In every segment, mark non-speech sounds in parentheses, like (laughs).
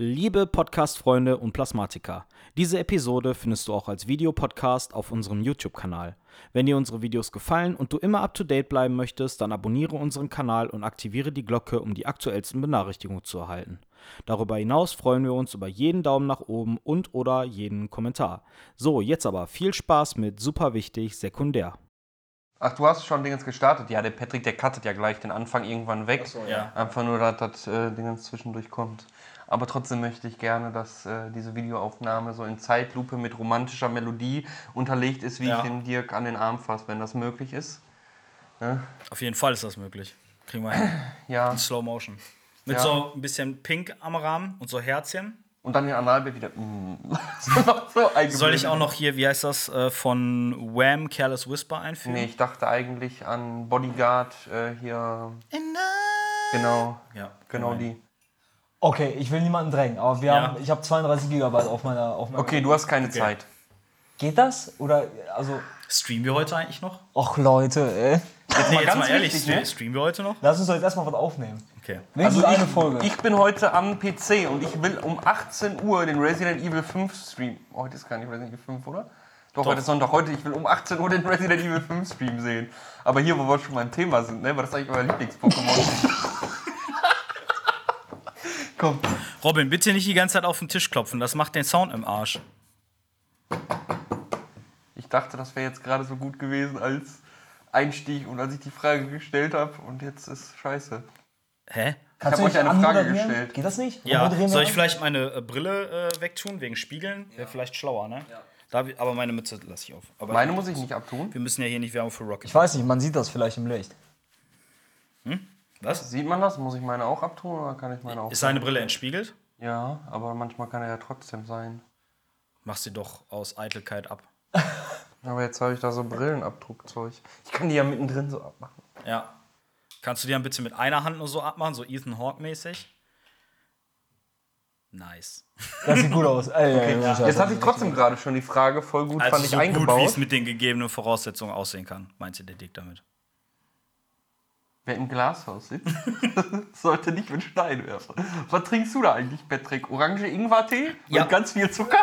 Liebe Podcast-Freunde und Plasmatiker, diese Episode findest du auch als Videopodcast auf unserem YouTube-Kanal. Wenn dir unsere Videos gefallen und du immer up to date bleiben möchtest, dann abonniere unseren Kanal und aktiviere die Glocke, um die aktuellsten Benachrichtigungen zu erhalten. Darüber hinaus freuen wir uns über jeden Daumen nach oben und oder jeden Kommentar. So, jetzt aber viel Spaß mit super wichtig sekundär. Ach, du hast schon Dingens gestartet. Ja, der Patrick, der cuttet ja gleich den Anfang irgendwann weg. so, ja. Einfach nur, dass das äh, Dingens zwischendurch kommt. Aber trotzdem möchte ich gerne, dass äh, diese Videoaufnahme so in Zeitlupe mit romantischer Melodie unterlegt ist, wie Ja. ich den Dirk an den Arm fasse, wenn das möglich ist. Ne? Auf jeden Fall ist das möglich. Kriegen wir hin. (clears throat) Ja. In Slow Motion. Mit Ja. so ein bisschen Pink am Rahmen und so Herzchen. Und dann den Analbild wieder. Mm. (laughs) so, so Soll ich auch noch hier, wie heißt das, äh, von Wham Careless Whisper einfügen? Nee, ich dachte eigentlich an Bodyguard äh, hier. Genau. Ja, Genau die. Okay, ich will niemanden drängen, aber wir Ja. haben, ich habe 32 Gigabyte auf meiner, auf meiner. Okay, du hast keine Zeit. Geht das? Oder, also, Streamen wir heute eigentlich noch? ach Leute, ey. nee, jetzt ganz mal ehrlich, wichtig, stre- ne? streamen wir heute noch? Lass uns doch jetzt erstmal was aufnehmen. Okay. Wenigstens Also eine ich, Folge. ich bin heute am PC und ich will um 18 Uhr den Resident Evil 5 Stream. Oh, heute ist gar nicht Resident Evil 5, oder? Doch, heute ist Sonntag. Heute, ich will um 18 Uhr den Resident Evil 5 Stream sehen. Aber hier, wo wir schon beim Thema sind, ne? War das eigentlich euer Lieblings-Pokémon? (laughs) Komm. Robin, bitte nicht die ganze Zeit auf den Tisch klopfen, das macht den Sound im Arsch. Ich dachte, das wäre jetzt gerade so gut gewesen als Einstieg und als ich die Frage gestellt habe und jetzt ist scheiße. Hä? Kannst hab du euch eine Frage gestellt. Geht das nicht? Ja, soll ich vielleicht meine äh, Brille äh, wegtun, wegen Spiegeln? Wäre vielleicht schlauer, ne? Da, hab ich- aber meine Mütze lasse ich auf. Aber Meine muss ich nicht abtun. wir müssen ja hier nicht Werbung für Rocket. Ich weiß nicht, man sieht das vielleicht im Licht. Was? Sieht man das? Muss ich meine auch abtun oder kann ich meine auch? Ist seine Brille entspiegelt? Ja, aber manchmal kann er ja trotzdem sein. Mach sie doch aus Eitelkeit ab. (laughs) Aber jetzt habe ich da so Brillenabdruckzeug. Ich kann die ja mittendrin so abmachen. Ja. Kannst du die dann bitte mit einer Hand nur so abmachen, so Ethan Hawke-mäßig? Nice. (laughs) Das sieht gut aus. Ey, ey, Scheiße. Jetzt hatte ich trotzdem gerade schon die Frage, voll gut Also fand ich so gut, wie eingebaut. es mit den gegebenen Voraussetzungen aussehen kann, meinte der Dick damit. Wer im Glashaus sitzt, (laughs) sollte nicht mit Stein werfen. Was trinkst du da eigentlich, Patrick? Orange Ingwer-Tee? Ja. Mit ganz viel Zucker?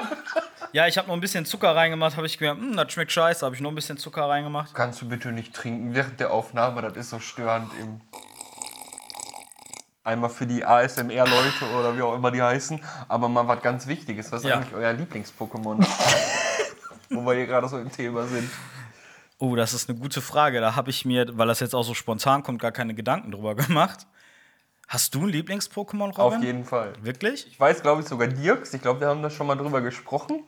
Ja, ich habe noch ein bisschen Zucker reingemacht, habe ich gemerkt, hm, das schmeckt scheiße, habe ich noch ein bisschen Zucker reingemacht. Kannst du bitte nicht trinken während der Aufnahme, das ist so störend im. Einmal für die ASMR-Leute oder wie auch immer die heißen, aber mal was ganz Wichtiges. Was ist Ja. eigentlich euer Lieblings-Pokémon? (laughs) Wo wir hier gerade so im Thema sind. Oh, das ist eine gute Frage. Da habe ich mir, weil das jetzt auch so spontan kommt, gar keine Gedanken drüber gemacht. Hast du ein Lieblings-Pokémon, Robin? Auf jeden Fall. Wirklich? Ich weiß, glaube ich, sogar Dirks. Ich glaube, wir haben da schon mal drüber gesprochen.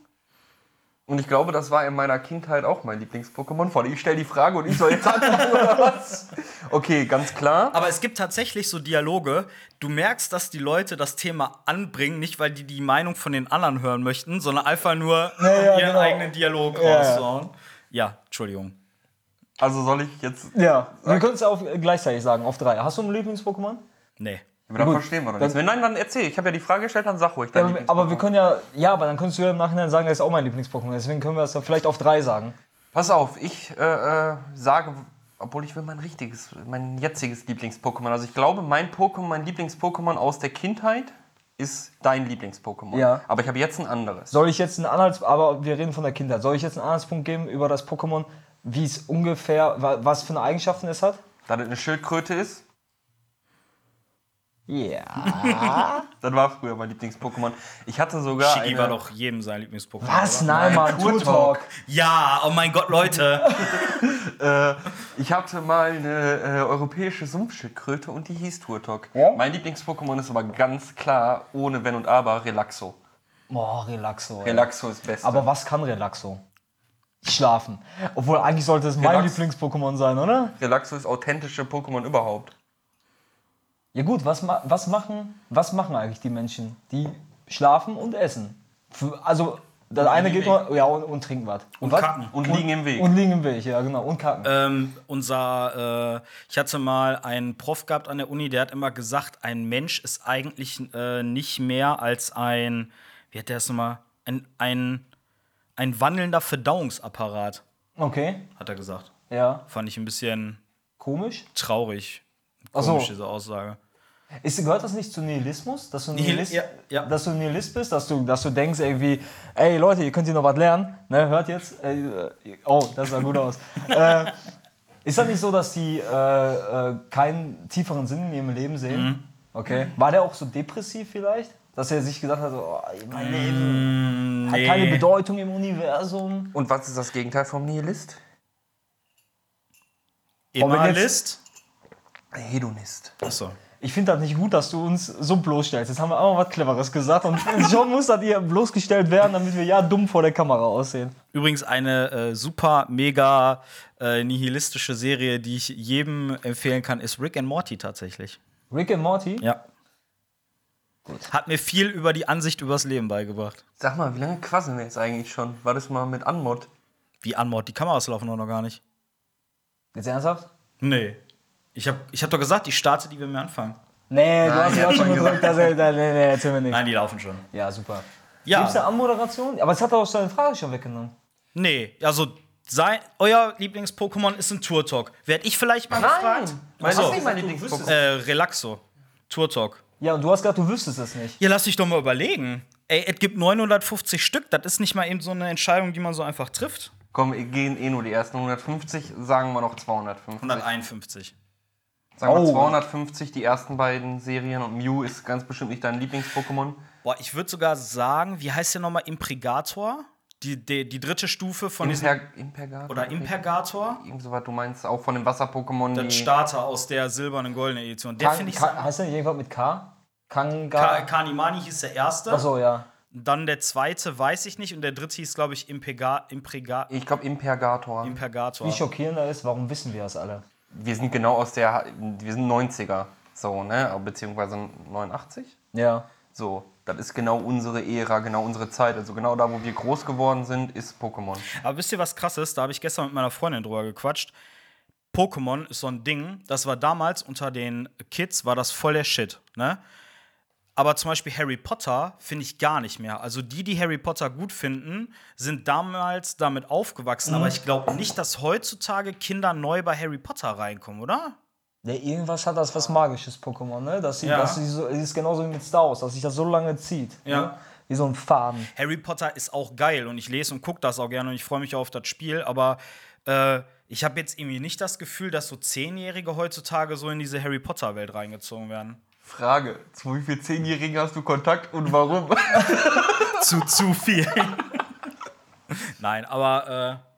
Und ich glaube, das war in meiner Kindheit auch mein Lieblings-Pokémon. Vor ich stelle die Frage und ich soll jetzt antworten oder was? (laughs) Okay, ganz klar. Aber es gibt tatsächlich so Dialoge. Du merkst, dass die Leute das Thema anbringen, nicht weil die die Meinung von den anderen hören möchten, sondern einfach nur ja, ihren genau. eigenen Dialog Ja, ja. raushauen. Ja, Entschuldigung. Also soll ich jetzt. Ja, wir können es auch gleichzeitig sagen, auf drei. Hast du ein Lieblings-Pokémon? Nee. Aber dann Gut. verstehen wir doch nichts. Wenn nein, dann erzähl. Ich habe ja die Frage gestellt, dann sag ruhig. dein Ja, aber wir können ja, ja, aber dann könntest du ja im Nachhinein sagen, das ist auch mein Lieblings-Pokémon. Deswegen können wir es ja vielleicht auf drei sagen. Pass auf, ich äh, äh, sage, obwohl ich will mein richtiges, mein jetziges Lieblings-Pokémon. Also ich glaube, mein Pokémon, mein Lieblings-Pokémon aus der Kindheit ist dein Lieblings-Pokémon. Ja. Aber ich habe jetzt ein anderes. Soll ich jetzt einen Anhalts, aber wir reden von der Kindheit. Soll ich jetzt einen Anhaltspunkt geben über das Pokémon, wie es ungefähr, wa- was für eine Eigenschaften es hat? Da das eine Schildkröte ist, Ja. (laughs) das war früher mein Lieblings-Pokémon. Ich hatte sogar Shiggy eine, war doch jedem sein Lieblings-Pokémon. Was? oder? Nein, Mann, Tour Talk. Ja, oh mein Gott, Leute. (laughs) äh, ich hatte mal eine äh, europäische Sumpfschildkröte und die hieß Turtok. Ja? Mein Lieblings-Pokémon ist aber ganz klar, ohne Wenn und Aber, Relaxo. Boah, Relaxo. ey. Relaxo ist best. Aber was kann Relaxo? Schlafen. Obwohl eigentlich sollte es mein Relax- Lieblings-Pokémon sein, oder? Relaxo ist authentische Pokémon überhaupt. Ja gut, was, ma was, machen, was machen eigentlich die Menschen? Die schlafen und essen. Für, also, das eine geht nur, ja, und, und trinken was. Und, was? kacken. Und liegen im Weg. Und liegen im Weg, ja genau. Und kacken. ähm, unser, äh, ich hatte mal einen Prof gehabt an der Uni, der hat immer gesagt, ein Mensch ist eigentlich äh, nicht mehr als ein, wie hat der es nochmal, ein, ein, ein wandelnder Verdauungsapparat, Okay, hat er gesagt. ja. Fand ich ein bisschen Komisch. traurig. Ach so. Komisch, diese Aussage. Ist, gehört das nicht zu Nihilismus? Dass du Nihil- Nihilist, ja, ja. Dass du Nihilist bist, dass du, dass du denkst irgendwie, ey Leute, ihr könnt hier noch was lernen, ne, hört jetzt. Äh, oh, das sah gut aus. (laughs) äh, ist das nicht so, dass die äh, äh, keinen tieferen Sinn in ihrem Leben sehen? Mhm. Okay. War der auch so depressiv vielleicht? Dass er sich gesagt hat, so, oh, mein Leben hat nee. keine Bedeutung im Universum. Und was ist das Gegenteil vom Nihilist? Emalist? Hedonist. Achso. Ich finde das nicht gut, dass du uns so bloßstellst. Jetzt haben wir auch mal was Cleveres gesagt und (laughs) schon muss das hier bloßgestellt werden, damit wir ja dumm vor der Kamera aussehen. Übrigens eine äh, super, mega äh, nihilistische Serie, die ich jedem empfehlen kann, ist Rick and Morty tatsächlich. Rick and Morty? Ja. Hat mir viel über die Ansicht übers Leben beigebracht. Sag mal, wie lange quasseln wir jetzt eigentlich schon? War das mal mit Anmod? Wie Anmod, die Kameras laufen doch noch gar nicht. Jetzt ernsthaft? Nee. Ich hab, ich hab doch gesagt, ich starte die, wenn wir anfangen. Nee, du Nein, hast ja hab schon schon gedrückt, dass er, nee, nee, erzähl mir nicht. Nein, die laufen schon. Ja, super. Ja. Gibt's eine Anmoderation? Aber es hat doch seine Frage schon weggenommen. Nee, also sein, euer Lieblings-Pokémon ist ein Turtok. Werd ich vielleicht mal gefragt? So. das ist nicht mein Lieblings-Pokémon. Äh, Relaxo. Turtok. Ja, und du hast gesagt, du wüsstest es nicht. Ja, lass dich doch mal überlegen. Ey, es gibt 950 Stück. Das ist nicht mal eben so eine Entscheidung, die man so einfach trifft. Komm, wir gehen eh nur die ersten 150, sagen wir noch 250. 151. Sagen wir Oh. 250, die ersten beiden Serien und Mew ist ganz bestimmt nicht dein Lieblings-Pokémon. Boah, ich würde sogar sagen, wie heißt der nochmal? Impregator? Die, die, die dritte Stufe von diesem. Imper Impergator? Oder Impergator? Irgend so was, du meinst auch von dem Wasser-Pokémon, Der die... Starter aus der silbernen goldenen Edition. Der finde ich. Kan, heißt der nicht irgendwas mit K? Ka Kanga? Kanimani hieß der erste. Achso, ja. Dann der zweite weiß ich nicht. Und der dritte hieß, glaube ich, Impega, Imprega, Ich glaube Impergator. Impergator. Wie schockierender ist, warum wissen wir das alle? wir sind genau aus der... Wir sind 90er. So, ne? Beziehungsweise 89? Ja. So, das ist genau unsere Ära, genau unsere Zeit. Also genau da, wo wir groß geworden sind, ist Pokémon. Aber wisst ihr, was krass ist? Da habe ich gestern mit meiner Freundin drüber gequatscht. Pokémon ist so ein Ding, das war damals unter den Kids, war das voll der Shit, ne? Aber zum Beispiel Harry Potter finde ich gar nicht mehr. Also die, die Harry Potter gut finden, sind damals damit aufgewachsen. Aber ich glaube nicht, dass heutzutage Kinder neu bei Harry Potter reinkommen, oder? Ja, irgendwas hat das was Magisches, Pokémon, ne? Dass sie, Ja. dass sie so, es ist genauso wie mit Star Wars, dass sich das so lange zieht. Ja. Ne? Wie so ein Faden. Harry Potter ist auch geil und ich lese und gucke das auch gerne und ich freue mich auf das Spiel, aber äh, ich habe jetzt irgendwie nicht das Gefühl, dass so Zehnjährige heutzutage so in diese Harry Potter-Welt reingezogen werden. Frage, zu wie vielen Zehnjährigen hast du Kontakt und warum? (laughs) zu zu viel. (laughs) Nein, aber äh,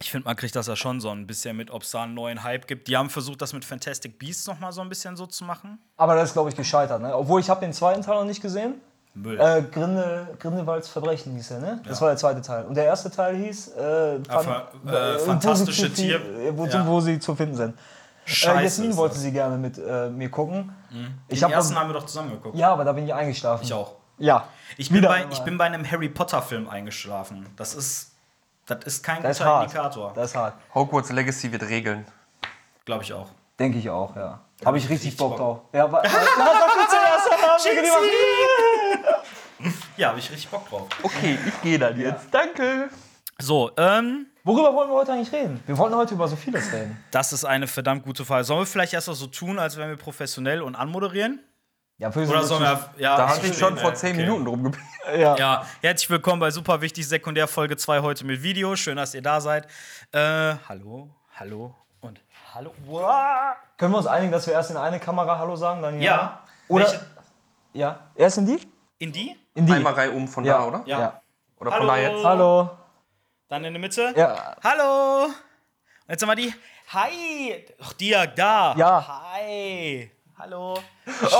ich finde, man kriegt das ja schon so ein bisschen mit, ob es da einen neuen Hype gibt. Die haben versucht, das mit Fantastic Beasts noch mal so ein bisschen so zu machen. Aber das ist, glaube ich, gescheitert, ne? Obwohl ich habe den zweiten Teil noch nicht gesehen. Müll. Äh, Grinde, Grindelwalds Verbrechen hieß er, ne? Das war der zweite Teil. Und der erste Teil hieß äh, Ja, ver- äh, fantastische wo sie, Tier- zu- wo, Ja. wo sie zu finden sind. Äh, Scheiße Jasmin ist wollte das. sie gerne mit äh, mir gucken. Ich Den habe ersten haben wir doch zusammen geguckt. ja, aber da bin ich eingeschlafen. Ich auch. Ja. Ich bin, bei, ich bin bei einem Harry Potter-Film eingeschlafen. Das ist, das ist kein Das ist guter hart. Indikator. Das ist hart. Hogwarts Legacy wird regeln. Glaube ich auch. Denke ich auch, ja. Habe ich richtig richtig Bock drauf. Ja, aber. (laughs) (laughs) Ja, habe ich richtig Bock drauf. Okay, ich gehe dann jetzt. Danke. So, ähm, Worüber wollen wir heute eigentlich reden? Wir wollten heute über so vieles reden. das ist eine verdammt gute Frage. Sollen wir vielleicht erst mal so tun, als wären wir professionell und anmoderieren? Ja, für Oder sollen wir. Ja, Da hatte ich schon vor ne? 10 Okay. Minuten drum gebeten. (laughs) Ja. Ja, herzlich willkommen bei Super Wichtig Sekundär Folge 2 heute mit Video. Schön, dass ihr da seid. Äh, hallo, hallo und hallo. Wow. Können wir uns einigen, dass wir erst in eine Kamera Hallo sagen, dann ja? Ja. Oder- Welche? Ja. Erst in die? In die? In die. Einmal Reihe um von Ja. da, oder? Ja. Ja. Oder Hallo. von da jetzt? Hallo. Dann in der Mitte? Ja. Hallo! Und jetzt haben wir die. Hi! Ach, ja da. Ja. Hi! Hallo!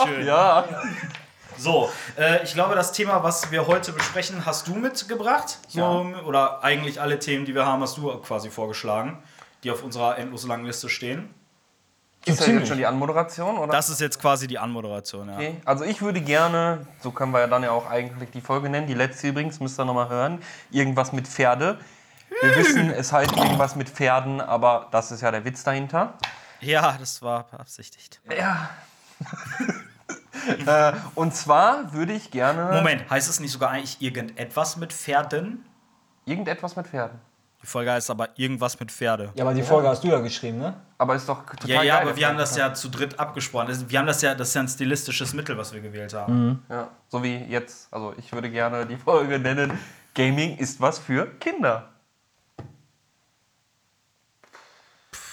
Schön. Ja. So, äh, ich glaube, das Thema, was wir heute besprechen, hast du mitgebracht. So, Oder eigentlich alle Themen, die wir haben, hast du quasi vorgeschlagen, die auf unserer endlos langen Liste stehen. Ist das jetzt schon die Anmoderation, oder? Das ist jetzt quasi die Anmoderation, ja. Okay. Also ich würde gerne, so können wir ja dann ja auch eigentlich die Folge nennen, die letzte übrigens, müsst ihr nochmal hören, irgendwas mit Pferde. Wir wissen, es heißt irgendwas mit Pferden, aber das ist ja der Witz dahinter. Ja, das war beabsichtigt. Ja. Äh, und zwar würde ich gerne Moment, heißt es nicht sogar eigentlich irgendetwas mit Pferden? irgendetwas mit Pferden. Die Folge heißt aber irgendwas mit Pferde. Ja, aber die Folge hast du ja geschrieben, ne? Aber ist doch total Ja, ja, geil. aber wir haben das ja zu dritt abgesprochen. Das- Wir haben das ja, das ist ja ein stilistisches Mittel, was wir gewählt haben. Ja, so wie jetzt. Also ich würde gerne die Folge nennen, Gaming ist was für Kinder.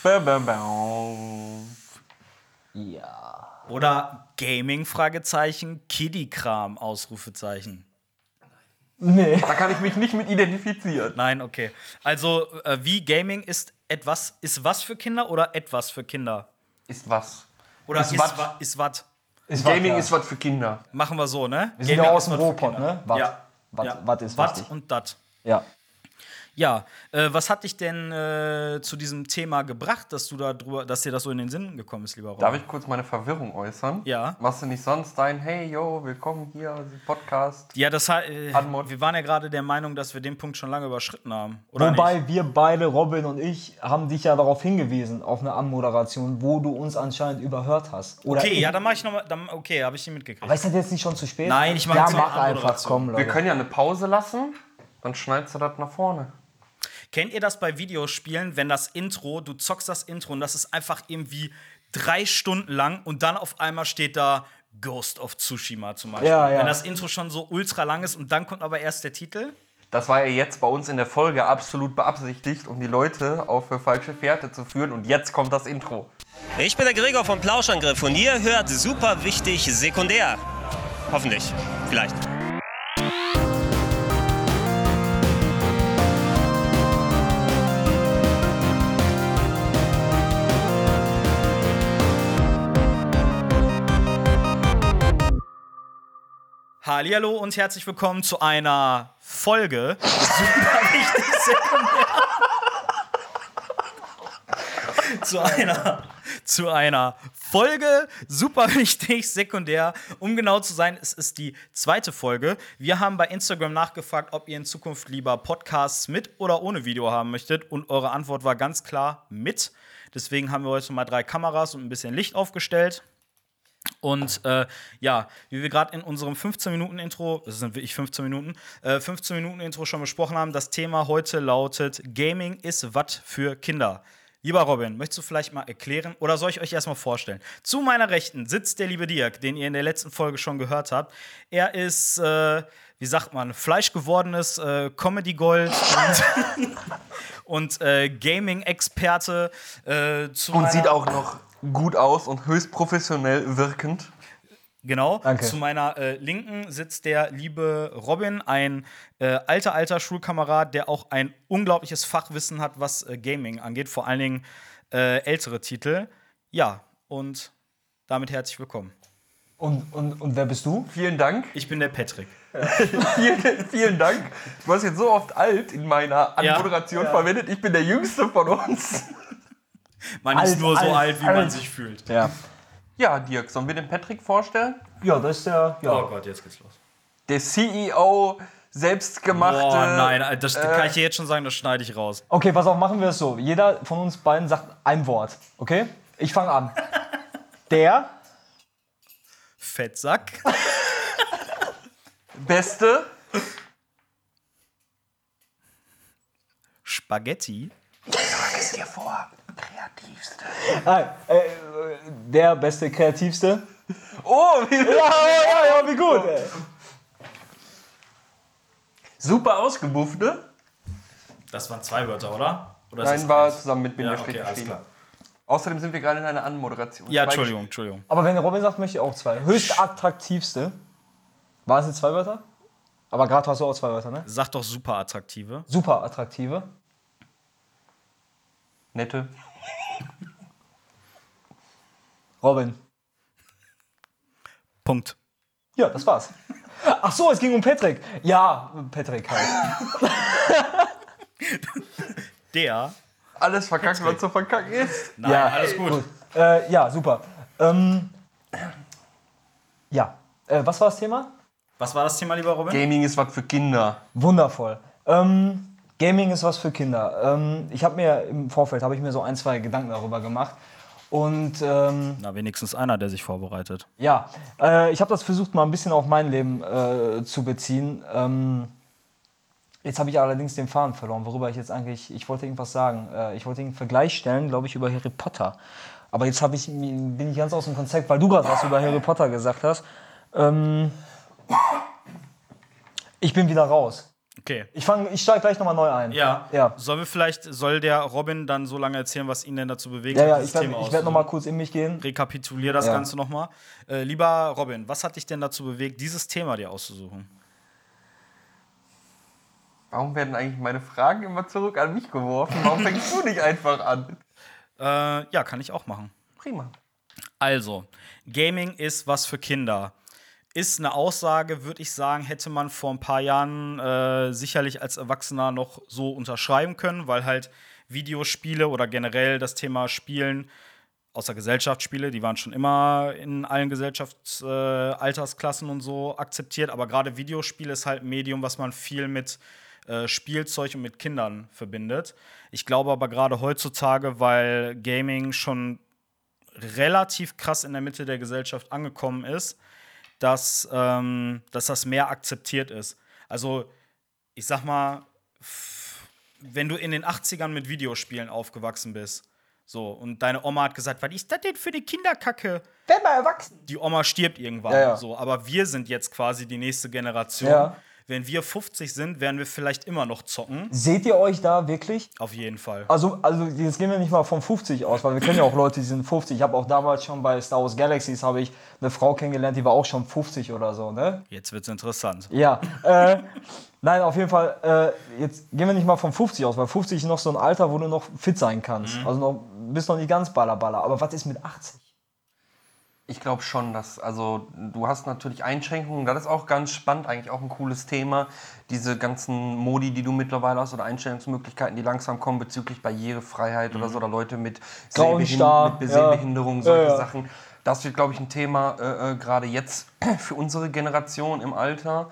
Ba, ba, ba. Ja. Oder Gaming, Fragezeichen, Kiddie-Kram, Ausrufezeichen. Nee. Da kann ich mich nicht mit identifizieren. Nein, okay. Also, äh, wie Gaming ist etwas, ist was für Kinder oder etwas für Kinder? Ist was. Oder Ist ist, wat. wa- ist was? Ist Gaming klar. ist was für Kinder. Machen wir so, ne? Wir sind Gaming ja aus dem wat Ruhrpott, ne? Wat. Ja. Wat, ja. wat ist Wat wichtig. und dat. Ja. Ja, äh, was hat dich denn äh, zu diesem Thema gebracht, dass du da drüber, dass dir das so in den Sinn gekommen ist, lieber Ron? Darf ich kurz meine Verwirrung äußern? Ja. Machst du nicht sonst dein Hey, yo, willkommen hier, Podcast? Ja, das hat, äh, wir waren ja gerade der Meinung, dass wir den Punkt schon lange überschritten haben. Oder Wobei nicht? wir beide, Robin und ich, haben dich ja darauf hingewiesen, auf eine Anmoderation, wo du uns anscheinend überhört hast. Oder Okay, ja, dann mach ich nochmal. Okay, habe ich ihn mitgekriegt. Aber ist das jetzt nicht schon zu spät? Nein, ich mach ja, mach einfach, komm, Leute. Wir können ja eine Pause lassen, dann schneidest du das nach vorne. Kennt ihr das bei Videospielen, wenn das Intro, du zockst das Intro und das ist einfach irgendwie drei Stunden lang und dann auf einmal steht da Ghost of Tsushima zum Beispiel. Ja, ja. Wenn das Intro schon so ultra lang ist und dann kommt aber erst der Titel. Das war ja jetzt bei uns in der Folge absolut beabsichtigt, um die Leute auf äh, falsche Fährte zu führen. Und jetzt kommt das Intro. Ich bin der Gregor vom Plauschangriff und ihr hört super wichtig sekundär. Hoffentlich. Vielleicht. Hallihallo und herzlich willkommen zu einer Folge. Super wichtig sekundär. zu einer zu einer Folge super wichtig sekundär. Um genau zu sein, es ist die zweite Folge. Wir haben bei Instagram nachgefragt, ob ihr in Zukunft lieber Podcasts mit oder ohne Video haben möchtet und eure Antwort war ganz klar mit. Deswegen haben wir heute mal drei Kameras und ein bisschen Licht aufgestellt. Und äh, ja, wie wir gerade in unserem 15-Minuten-Intro, das sind wirklich 15 Minuten, äh, 15-Minuten-Intro schon besprochen haben, das Thema heute lautet: Gaming ist was für Kinder. Lieber Robin, möchtest du vielleicht mal erklären oder soll ich euch erstmal vorstellen? Zu meiner Rechten sitzt der liebe Dirk, den ihr in der letzten Folge schon gehört habt. Er ist, äh, wie sagt man, fleischgewordenes äh, Comedy-Gold und, (laughs) und äh, Gaming-Experte. Äh, Und sieht auch noch gut aus und höchst professionell wirkend. Genau. Danke. Zu meiner äh, Linken sitzt der liebe Robin, ein äh, alter, alter Schulkamerad, der auch ein unglaubliches Fachwissen hat, was äh, Gaming angeht, vor allen Dingen äh, ältere Titel. Ja, und damit herzlich willkommen. Und, und, und wer bist du? Vielen Dank. Ich bin der Patrick. (laughs) Vielen, vielen Dank. Du hast jetzt so oft alt in meiner Ja. Anmoderation verwendet. Ich bin der Jüngste von uns. Man Alt, ist nur so alt, alt, wie man alt. sich fühlt. Ja. Ja, Dirk, sollen wir den Patrick vorstellen? Ja, das ist der. Ja. Oh Gott, jetzt geht's los. Der CEO, selbstgemachte. Boah, nein, das kann ich dir jetzt schon sagen, das schneide ich raus. Okay, pass auf, machen wir es so. Jeder von uns beiden sagt ein Wort. Okay? Ich fange an. (laughs) Der. Fettsack. (laughs) Beste. Spaghetti. Es dir vor. Kreativste. Nein, äh, der beste, kreativste. Oh, wie Ja, ja, ja, wie (laughs) gut. Ey. super ausgebuffte. Das waren zwei Wörter, oder? oder Nein, war eins? zusammen mit Ja, Bindestrich okay, alles geschrieben. klar. Außerdem sind wir gerade in einer Anmoderation. Ja, Entschuldigung, Entschuldigung. Aber wenn Robin sagt, möchte ich auch zwei. Höchst attraktivste. Waren es jetzt zwei Wörter? Aber gerade hast du auch zwei Wörter, ne? Sag doch super attraktive. Super attraktive. Nette. Robin. Punkt. Ja, das war's. Ach so, es ging um Patrick. Ja, Patrick halt. Der. Alles verkackt, was zu verkacken ist. Nein, ja, alles gut. Äh, ja, super. Ähm, ja, äh, was war das Thema? Was war das Thema, lieber Robin? Gaming ist was für Kinder. Wundervoll. Ähm, Gaming ist was für Kinder. Ähm, ich habe mir im Vorfeld habe ich mir so ein, zwei Gedanken darüber gemacht. Und ähm, Na, wenigstens einer, der sich vorbereitet. ja, äh, ich habe das versucht mal ein bisschen auf mein Leben äh, zu beziehen. Ähm, Jetzt habe ich allerdings den Faden verloren, worüber ich jetzt eigentlich, ich wollte irgendwas sagen. Äh, ich wollte einen Vergleich stellen, glaube ich, über Harry Potter. Aber jetzt ich, bin ich ganz aus dem Konzept, weil du gerade was über Harry Potter gesagt hast. Ähm, ich bin wieder raus. Okay. Ich, fang- ich steige gleich nochmal neu ein. Ja. Ja. Sollen wir vielleicht, soll der Robin dann so lange erzählen, was ihn denn dazu bewegt, Ja, ja, dieses ich werde werd nochmal kurz in mich gehen. Rekapitulier das Ja. Ganze nochmal. Äh, lieber Robin, was hat dich denn dazu bewegt, dieses Thema dir auszusuchen? Warum werden eigentlich meine Fragen immer zurück an mich geworfen? Warum fängst du nicht einfach an? Äh, ja, kann ich auch machen. Prima. Also, Gaming ist was für Kinder. Ist eine Aussage, würde ich sagen, hätte man vor ein paar Jahren äh, sicherlich als Erwachsener noch so unterschreiben können, weil halt Videospiele oder generell das Thema Spielen, außer Gesellschaftsspiele, die waren schon immer in allen Gesellschaftsaltersklassen äh, und so akzeptiert, aber gerade Videospiele ist halt ein Medium, was man viel mit äh, Spielzeug und mit Kindern verbindet. Ich glaube aber gerade heutzutage, weil Gaming schon relativ krass in der Mitte der Gesellschaft angekommen ist, dass, ähm, dass das mehr akzeptiert ist. Also, ich sag mal, wenn du in den 80ern mit Videospielen aufgewachsen bist, so, und deine Oma hat gesagt, was ist das denn für eine Kinderkacke? Werd mal erwachsen. Die Oma stirbt irgendwann, Ja, ja. so, aber wir sind jetzt quasi die nächste Generation. Ja. Wenn wir 50 sind, werden wir vielleicht immer noch zocken. Seht ihr euch da wirklich? Auf jeden Fall. Also, also jetzt gehen wir nicht mal von 50 aus, weil wir kennen ja auch Leute, die sind 50. Ich habe auch damals schon bei Star Wars Galaxies habe ich eine Frau kennengelernt, die war auch schon 50 oder so, ne? Jetzt wird's interessant. Ja. Äh, nein, auf jeden Fall, äh, jetzt gehen wir nicht mal von 50 aus, weil 50 ist noch so ein Alter, wo du noch fit sein kannst. Also noch, bist noch nicht ganz ballerballer. Aber was ist mit 80? Ich glaube schon, dass, also du hast natürlich Einschränkungen, das ist auch ganz spannend, eigentlich auch ein cooles Thema. Diese ganzen Modi, die du mittlerweile hast oder Einstellungsmöglichkeiten, die langsam kommen bezüglich Barrierefreiheit oder so, oder Leute mit, Grauen Sehbehin Star, mit ja. Sehbehinderung, solche Ja, ja. Sachen. Das wird, glaube ich, ein Thema äh, äh, gerade jetzt (clears throat) für unsere Generation im Alter.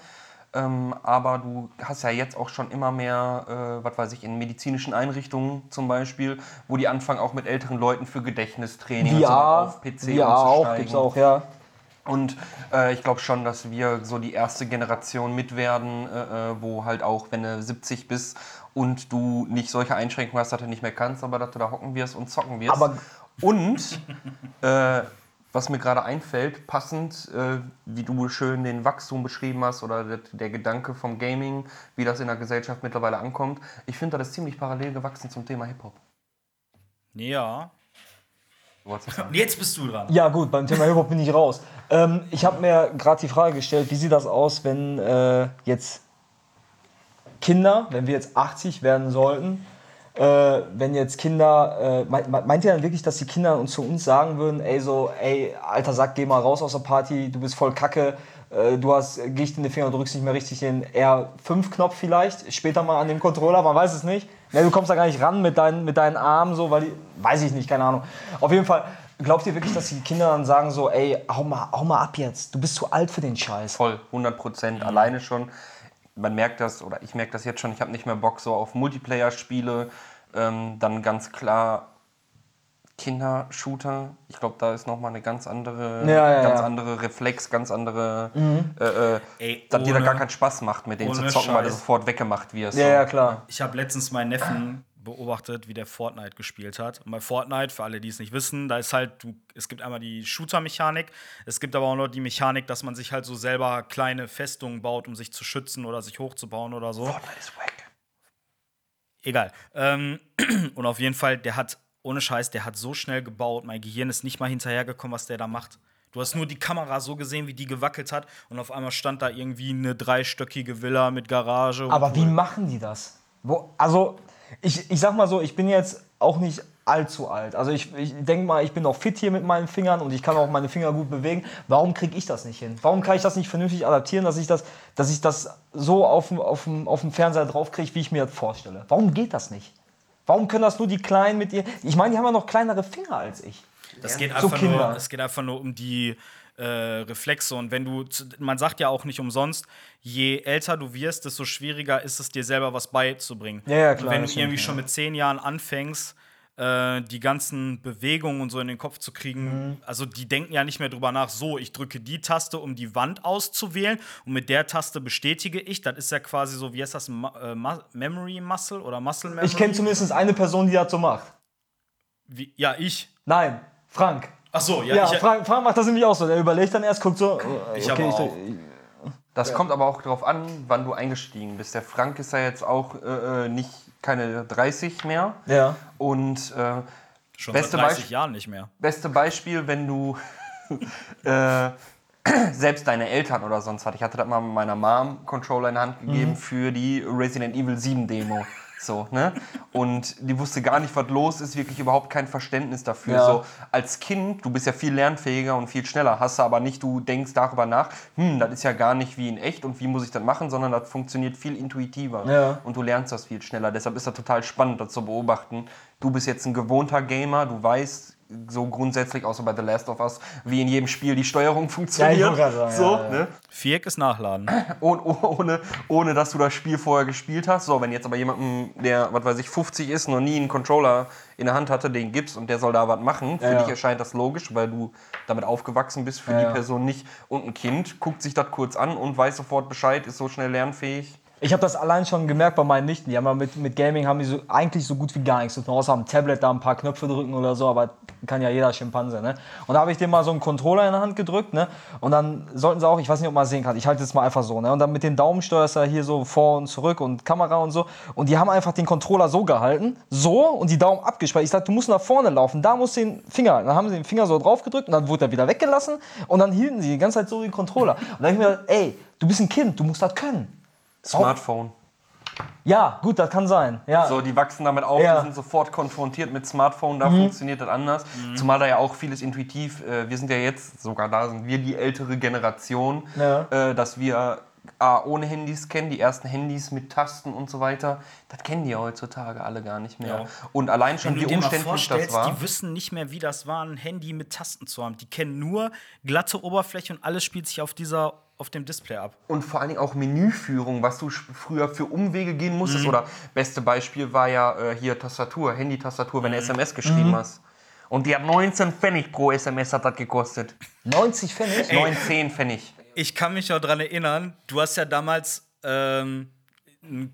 Ähm, aber du hast ja jetzt auch schon immer mehr, äh, was weiß ich, in medizinischen Einrichtungen zum Beispiel, wo die anfangen auch mit älteren Leuten für Gedächtnistraining und so auf PC VR auch, umzusteigen. gibt's auch, ja. Und äh, ich glaube schon, dass wir so die erste Generation mit werden, äh, äh, wo halt auch, wenn du 70 bist und du nicht solche Einschränkungen hast, dass du nicht mehr kannst, aber dass du da hocken wirst und zocken wirst. Aber- und äh, was mir gerade einfällt, passend, äh, wie du schön den Wachstum beschrieben hast oder der, der Gedanke vom Gaming, wie das in der Gesellschaft mittlerweile ankommt, ich finde, das ist ziemlich parallel gewachsen zum Thema Hip-Hop. Ja. Jetzt bist du dran. Ja, gut, beim Thema Hip-Hop bin ich raus. Ähm, ich habe mir gerade die Frage gestellt, wie sieht das aus, wenn äh, jetzt Kinder, wenn wir jetzt 80 werden sollten, äh, wenn jetzt Kinder, äh, meint, ihr dann wirklich, dass die Kinder uns zu uns sagen würden, ey, so, ey, alter Sack, geh mal raus aus der Party, du bist voll kacke, äh, du hast Gicht in den Finger, drückst nicht mehr richtig den R5-Knopf vielleicht, später mal an dem Controller, man weiß es nicht. Ne, du kommst da gar nicht ran mit deinen, mit deinen Armen, so, weil die, weiß ich nicht, keine Ahnung. Auf jeden Fall, glaubt ihr wirklich, dass die Kinder dann sagen so, ey, hau mal, hau mal ab jetzt, du bist zu alt für den Scheiß. Voll, 100 Prozent. Alleine schon. Man merkt das, oder ich merke das jetzt schon, ich habe nicht mehr Bock so auf Multiplayer-Spiele. Ähm, dann ganz klar Kinder-Shooter. Ich glaube, da ist nochmal eine ganz andere, Ja, ja, ganz ja. andere Reflex, ganz andere, äh, äh, Ey, dass dir da ohne- gar keinen Spaß macht, mit denen zu ohne zocken, weil du Scheiß. sofort weggemacht wirst. Ja, ja, klar. Ich habe letztens meinen Neffen beobachtet, wie der Fortnite gespielt hat. Und bei Fortnite, für alle, die es nicht wissen, da ist halt, du, es gibt einmal die Shooter-Mechanik, es gibt aber auch noch die Mechanik, dass man sich halt so selber kleine Festungen baut, um sich zu schützen oder sich hochzubauen oder so. Fortnite ist wack. Egal. Ähm, (clears throat) und auf jeden Fall, der hat, ohne Scheiß, der hat so schnell gebaut, mein Gehirn ist nicht mal hinterhergekommen, was der da macht. Du hast nur die Kamera so gesehen, wie die gewackelt hat, und auf einmal stand da irgendwie eine dreistöckige Villa mit Garage. Aber wie machen die das? Wo, also, ich, ich sag mal so, ich bin jetzt auch nicht allzu alt. Also ich, ich denke mal, ich bin auch fit hier mit meinen Fingern und ich kann auch meine Finger gut bewegen. Warum kriege ich das nicht hin? Warum kann ich das nicht vernünftig adaptieren, dass ich das, dass ich das so auf dem, auf dem, auf dem Fernseher draufkriege, wie ich mir das vorstelle? Warum geht das nicht? Warum können das nur die Kleinen mit ihr? Ich meine, die haben ja noch kleinere Finger als ich. Das geht So einfach Kinder. nur, es geht einfach nur um die äh, Reflexe. Und wenn du, man sagt ja auch nicht umsonst, je älter du wirst, desto schwieriger ist es dir selber was beizubringen. Ja, ja, klar, Und wenn du irgendwie schon mit zehn Jahren anfängst, äh, die ganzen Bewegungen und so in den Kopf zu kriegen. Mhm. Also die denken ja nicht mehr drüber nach, so, ich drücke die Taste, um die Wand auszuwählen und mit der Taste bestätige ich. Das ist ja quasi so, wie heißt das, äh, Memory Muscle oder Muscle Memory? Ich kenne zumindest eine Person, die das so macht. Wie, ja, ich. Nein, Frank. Ach so, ja, Ja, ich, Frank, Frank macht das nämlich auch so. Der überlegt dann erst, guckt so. äh, Ich aber auch. Das kommt aber auch darauf an, wann du eingestiegen bist. Der Frank ist ja jetzt auch äh, äh, nicht keine 30 mehr. Ja. Und äh, schon beste seit 30 Beisp- Jahren nicht mehr. beste Beispiel, wenn du (laughs) äh, selbst deine Eltern oder sonst was. Ich hatte das mal meiner Mom Controller in die Hand gegeben Mhm. für die Resident Evil 7 Demo. So, ne? Und die wusste gar nicht, was los ist, wirklich überhaupt kein Verständnis dafür. Ja. So, als Kind, du bist ja viel lernfähiger und viel schneller, hast du aber nicht, du denkst darüber nach, hm, das ist ja gar nicht wie in echt und wie muss ich das machen, sondern das funktioniert viel intuitiver. Ja. Und du lernst das viel schneller. Deshalb ist das total spannend, das zu beobachten. Du bist jetzt ein gewohnter Gamer, du weißt so grundsätzlich, außer bei The Last of Us, wie in jedem Spiel die Steuerung funktioniert. wollte gerade sagen, so, ja, ja. Ne? Viereck ist Nachladen. (clears throat) Und, ohne, ohne, dass du das Spiel vorher gespielt hast. So, wenn jetzt aber jemandem, der, was weiß ich, 50 ist, noch nie einen Controller in der Hand hatte, den gibst und der soll da was machen, für Ja, dich ja. erscheint das logisch, weil du damit aufgewachsen bist, für Ja, die ja. Person nicht. Und ein Kind guckt sich das kurz an und weiß sofort Bescheid, ist so schnell lernfähig. Ich habe das allein schon gemerkt bei meinen Nichten. Die haben ja mit, mit Gaming haben die so, eigentlich so gut wie gar nichts zu tun, außer am Tablet da ein paar Knöpfe drücken oder so, aber kann ja jeder Schimpanse. Ne? Und da habe ich dem mal so einen Controller in der Hand gedrückt ne? und dann sollten sie auch, ich weiß nicht, ob man sehen kann, ich halte jetzt mal einfach so. Ne? Und dann mit den Daumen steuerst du hier so vor und zurück und Kamera und so. Und die haben einfach den Controller so gehalten, so und die Daumen abgespeichert. Ich sag, du musst nach vorne laufen, da musst du den Finger halten. Dann haben sie den Finger so drauf gedrückt und dann wurde er wieder weggelassen und dann hielten sie die ganze Zeit so den Controller. Und dann habe ich mir gedacht, ey, du bist ein Kind, du musst das können. Smartphone. Ja, gut, das kann sein. Ja. So, die wachsen damit auf, Ja. Mhm. die sind sofort konfrontiert mit Smartphone, da funktioniert das anders. Zumal da ja auch vieles intuitiv, äh, wir sind ja jetzt, sogar da sind wir die ältere Generation, Ja. äh, dass wir A, ohne Handys kennen, die ersten Handys mit Tasten und so weiter, das kennen die ja heutzutage alle gar nicht mehr. Ja. Und allein schon, wie umständlich das vorstellst, war. die wissen nicht mehr, wie das war, ein Handy mit Tasten zu haben. Die kennen nur glatte Oberfläche und alles spielt sich auf dieser auf dem Display ab. Und vor allen Dingen auch Menüführung, was du früher für Umwege gehen Mhm. musstest. Oder beste Beispiel war ja äh, hier Tastatur, Handy-Tastatur, wenn Mhm. du SMS geschrieben hast. Und die hat 19 Pfennig pro SMS hat das gekostet. 90 Pfennig? 19 Pfennig. Ich kann mich noch dran erinnern, du hast ja damals ähm, ein,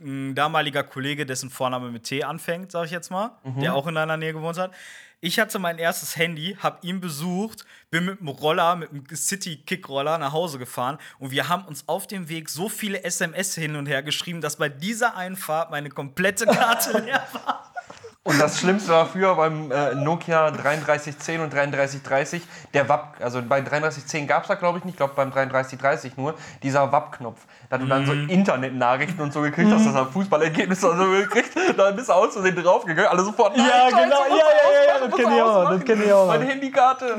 ein damaliger Kollege, dessen Vorname mit T anfängt, sag ich jetzt mal, der auch in deiner Nähe gewohnt hat. Ich hatte mein erstes Handy, hab ihn besucht, bin mit dem Roller, mit dem City-Kick-Roller nach Hause gefahren und wir haben uns auf dem Weg so viele SMS hin und her geschrieben, dass bei dieser Einfahrt meine komplette Karte (laughs) leer war. Und das Schlimmste war früher beim äh, Nokia 3310 und 3330, der WAP, also bei 3310 gab es da glaube ich nicht, ich glaube beim 3330 nur, dieser WAP-Knopf. Da du dann so Mhm. Internetnachrichten und so gekriegt hast, das hat Fußballergebnisse und so gekriegt, dann bist du aus Versehen draufgegangen, alle sofort, Ja, Scheiße, genau, ja, ja, ja, das muss kenn ich auch das kenn ich auch. Meine Handykarte.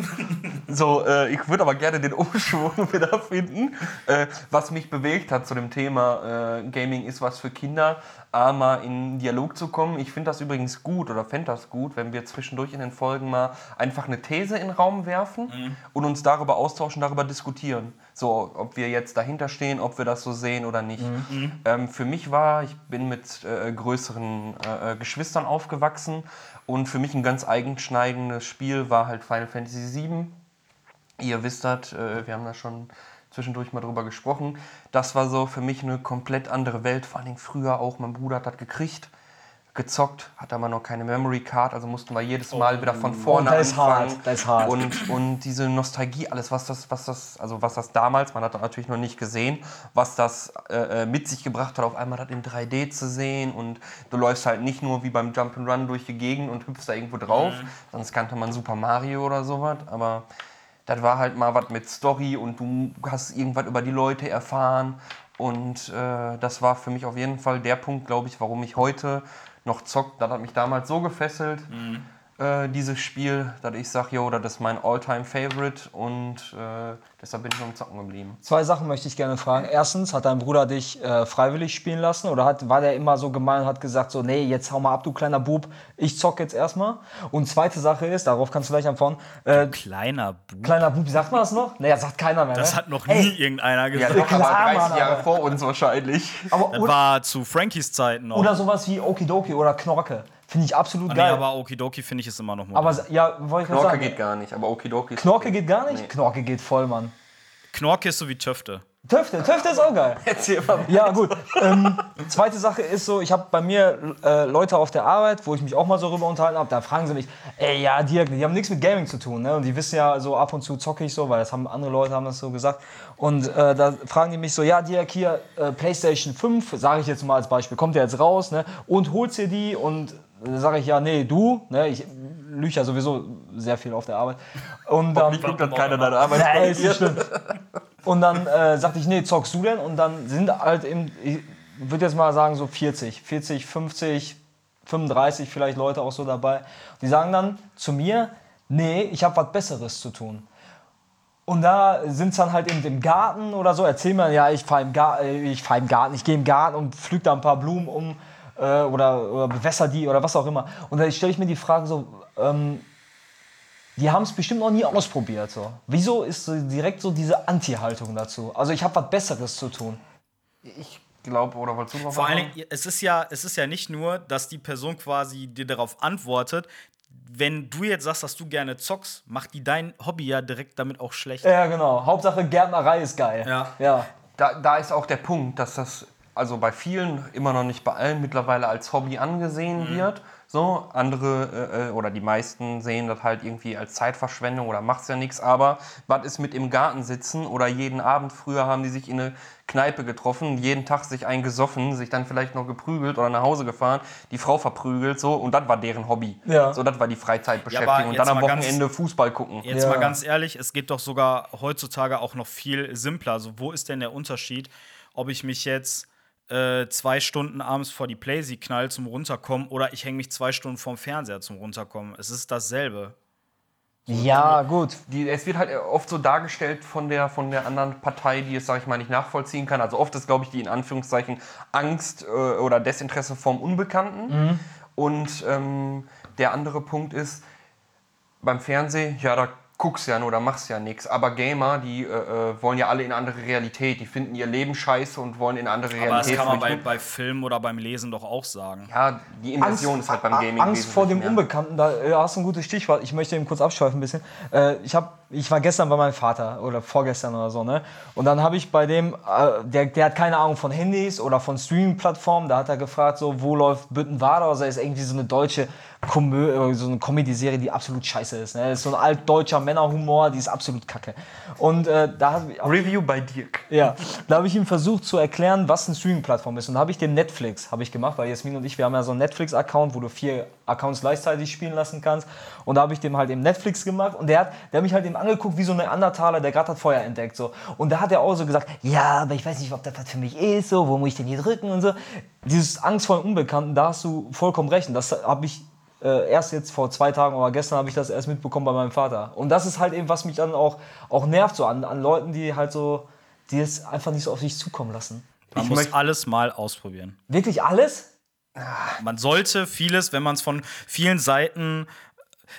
So, äh, ich würde aber gerne den Umschwung (laughs) wieder finden, äh, was mich bewegt hat zu dem Thema äh, Gaming ist was für Kinder, mal in Dialog zu kommen. Ich finde das übrigens gut oder fände das gut, wenn wir zwischendurch in den Folgen mal einfach eine These in den Raum werfen und uns darüber austauschen, darüber diskutieren. So, ob wir jetzt dahinter stehen, ob wir das so sehen oder nicht. Ähm, für mich war, ich bin mit äh, größeren äh, äh, Geschwistern aufgewachsen und für mich ein ganz eigenschneidendes Spiel war halt Final Fantasy VII. Ihr wisst das, äh, wir haben da schon zwischendurch mal drüber gesprochen. Das war so für mich eine komplett andere Welt. Vor allen Dingen früher auch. Mein Bruder hat das gekriegt, gezockt, hat aber noch keine Memory Card, also mussten wir jedes Mal wieder von vorne Oh, das ist anfangen. hart, das ist hart. Und, und diese Nostalgie, alles, was das, was das, also was das damals, man hat das natürlich noch nicht gesehen, was das äh, äh, mit sich gebracht hat, auf einmal das in 3D zu sehen und du läufst halt nicht nur wie beim Jump'n'Run durch die Gegend und hüpfst da irgendwo drauf, sonst kannte man Super Mario oder sowas, aber das war halt mal was mit Story und du hast irgendwas über die Leute erfahren. Und äh, das war für mich auf jeden Fall der Punkt, glaube ich, warum ich heute noch zockt. Das hat mich damals so gefesselt, äh, dieses Spiel, dass ich sage, yo, das ist mein All-Time-Favorite und äh, deshalb bin ich beim Zocken geblieben. Zwei Sachen möchte ich gerne fragen. Erstens, hat dein Bruder dich äh, freiwillig spielen lassen oder hat, war der immer so gemein und hat gesagt, so, nee, jetzt hau mal ab, du kleiner Bub, ich zock jetzt erstmal? Und zweite Sache ist, darauf kannst du gleich antworten, äh, Kleiner Bub. kleiner Bub, sagt man das noch? Das sagt keiner mehr. Das ne? hat noch nie Ey, irgendeiner Ja, gesagt. doch, aber klar, 30 Mann, Jahre aber- vor uns wahrscheinlich. aber, das oder, war zu Frankies Zeiten noch. oder sowas wie Okidoki oder Knorke. Finde ich absolut nee, geil. aber Okidoki finde ich ist immer noch modern. aber ja, wollte ich gerade Knorke sagen. geht gar nicht, aber Okidoki ist Knorke okay. geht gar nicht? Nee. Knorke geht voll, Mann. Knorke ist so wie Töfte. Töfte, Töfte ist auch geil. (laughs) Erzähl mal. Ja, gut. Ähm, zweite Sache ist so, ich habe bei mir äh, Leute auf der Arbeit, wo ich mich auch mal so rüber unterhalten habe, da fragen sie mich, ey, ja, Dirk, die haben nichts mit Gaming zu tun, ne? Und die wissen ja, so ab und zu zocke ich so, weil das haben andere Leute haben das so gesagt. Und äh, da fragen die mich so, ja, Dirk, hier, äh, PlayStation 5, sage ich jetzt mal als Beispiel, kommt ja jetzt raus, ne? Und holst dir die? Und sage ich, ja, nee, du, ne? Ich lüge ja sowieso sehr viel auf der Arbeit. Und dann, Hoffentlich guckt dann keiner deine Arbeit. Nein, ist nicht schlimm. Und dann äh, sagte ich, nee, zockst du denn? Und dann sind halt eben, ich würde jetzt mal sagen, so 40, 40, 50, 35 vielleicht Leute auch so dabei. Die sagen dann zu mir, nee, ich habe was Besseres zu tun. Und da sind es dann halt eben im Garten oder so, erzähl mir, ja, ich fahre im, Gar äh, ich fahr im Garten, ich gehe im Garten und pflüge da ein paar Blumen um äh, oder, oder bewässer die oder was auch immer. Und da stelle ich mir die Frage so, ähm, die haben es bestimmt noch nie ausprobiert. So. Wieso ist so direkt so diese Anti-Haltung dazu? Also ich habe was Besseres zu tun. Ich glaube, oder wolltest du drauf Vor allen? Dingen, es ist, ja, es ist ja nicht nur, dass die Person quasi dir darauf antwortet, wenn du jetzt sagst, dass du gerne zockst, macht die dein Hobby ja direkt damit auch schlecht. Ja, genau. Hauptsache Gärtnerei ist geil. Ja. ja. Da, da ist auch der Punkt, dass das also bei vielen, immer noch nicht bei allen, mittlerweile als Hobby angesehen wird. So, andere äh, äh, oder die meisten sehen das halt irgendwie als Zeitverschwendung oder macht's ja nichts. Aber was ist mit im Garten sitzen oder jeden Abend früher haben die sich in eine Kneipe getroffen, jeden Tag sich eingesoffen, sich dann vielleicht noch geprügelt oder nach Hause gefahren, die Frau verprügelt so und das war deren Hobby. Ja. So, das war die Freizeitbeschäftigung. Ja, und dann am mal ganz- Wochenende Fußball gucken. Jetzt Ja. mal ganz ehrlich, es geht doch sogar heutzutage auch noch viel simpler. Also, wo ist denn der Unterschied, ob ich mich jetzt äh, zwei Stunden abends vor die Playsee knall zum Runterkommen oder ich hänge mich zwei Stunden vorm Fernseher zum Runterkommen? Es ist dasselbe. Ja, gut. die, es wird halt oft so dargestellt von der, von der anderen Partei, die es, sag ich mal, nicht nachvollziehen kann. Also oft ist, glaube ich, die in Anführungszeichen Angst äh, oder Desinteresse vom Unbekannten. Und ähm, der andere Punkt ist, beim Fernsehen, ja, da guckst ja nur, da machst ja nichts. Aber Gamer, die äh, äh, wollen ja alle in eine andere Realität. Die finden ihr Leben scheiße und wollen in eine andere Aber das Realität kann man bei, bei Film oder beim Lesen doch auch sagen. Ja, die Inversion ist halt beim Gaming Angst vor dem mehr. Unbekannten, da äh, hast du ein gutes Stichwort. Ich möchte eben kurz abschweifen ein bisschen. Äh, ich, hab, ich war gestern bei meinem Vater oder vorgestern oder so, ne? Und dann habe ich bei dem, äh, der, der hat keine Ahnung von Handys oder von Streaming-Plattformen, da hat er gefragt, so, wo läuft Büttenwader? Also ist irgendwie so eine deutsche Komö äh, so eine Comedy-Serie, die absolut scheiße ist. Ne? Das ist so ein altdeutscher Männerhumor, die ist absolut kacke. Und äh, da habe ich Review bei Dirk. ja, da habe ich ihm versucht zu erklären, was eine Streaming-Plattform ist. Und da habe ich den Netflix habe ich gemacht, weil Jasmin und ich, wir haben ja so einen Netflix-Account, wo du vier Accounts gleichzeitig spielen lassen kannst. Und da habe ich dem halt eben Netflix gemacht und der hat, der hat mich halt eben angeguckt wie so ein Neandertaler, der gerade hat Feuer entdeckt. So. Und da hat er auch so gesagt, ja, aber ich weiß nicht, ob das was für mich ist, so, wo muss ich denn hier drücken und so. Dieses Angst vor dem Unbekannten, da hast du vollkommen recht. Und das habe ich äh, erst jetzt vor zwei Tagen oder gestern habe ich das erst mitbekommen bei meinem Vater. Und das ist halt eben, was mich dann auch, auch nervt, so an, an Leuten, die halt so, die es einfach nicht so auf sich zukommen lassen. Man Ich muss alles mal ausprobieren. Wirklich alles? Man sollte vieles, wenn man es von vielen Seiten.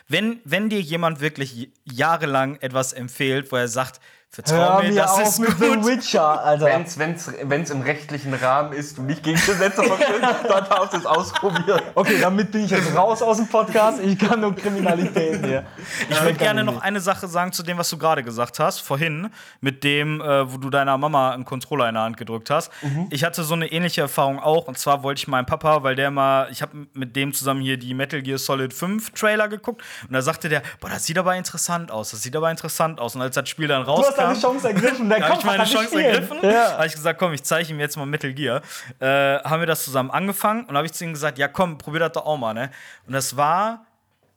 Wenn, wenn dir jemand wirklich jahrelang etwas empfiehlt, wo er sagt, vertrau Hör mir, das auf ist mit The gut. Witcher, Alter. Wenn's, wenn's, wenn's im rechtlichen Rahmen ist, du nicht gegen Gesetze verstößt, (laughs) dann darfst du es ausprobieren. Okay, damit bin ich jetzt raus aus dem Podcast. Ich kann nur Kriminalität hier. Ich würde gerne noch eine Sache sagen zu dem, was du gerade gesagt hast, vorhin, mit dem, äh, wo du deiner Mama einen Controller in der Hand gedrückt hast. Ich hatte so eine ähnliche Erfahrung auch. Und zwar wollte ich meinem Papa, weil der mal, ich habe mit dem zusammen hier die Metal Gear Solid 5 Trailer geguckt. Und da sagte der, boah, das sieht aber interessant aus, das sieht aber interessant aus. Und als das Spiel dann Du deine Chance ergriffen. Der (laughs) Da habe ich meine Chance ergriffen. Ja. Habe ich gesagt, komm, ich zeige ihm jetzt mal Metal Gear. Äh, haben wir das zusammen angefangen und habe ich zu ihm gesagt, ja komm, probier das doch auch mal, ne? Und das war,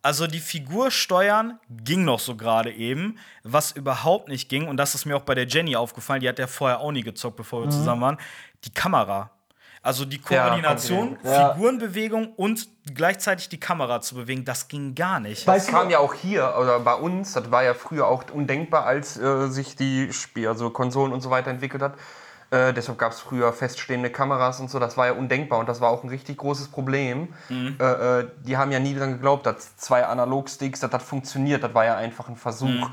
also die Figur steuern ging noch so gerade eben, was überhaupt nicht ging und das ist mir auch bei der Jenny aufgefallen, die hat ja vorher auch nie gezockt, bevor Mhm. wir zusammen waren, die Kamera. Also die Koordination, Ja. Figurenbewegung und gleichzeitig die Kamera zu bewegen, das ging gar nicht. Das kam ja auch hier, oder bei uns, das war ja früher auch undenkbar, als äh, sich die Spiel, also Konsolen und so weiter entwickelt hat. Äh, deshalb gab es früher feststehende Kameras und so, das war ja undenkbar und das war auch ein richtig großes Problem. Äh, äh, die haben ja nie dran geglaubt, dass zwei Analogsticks, dass das funktioniert, das war ja einfach ein Versuch.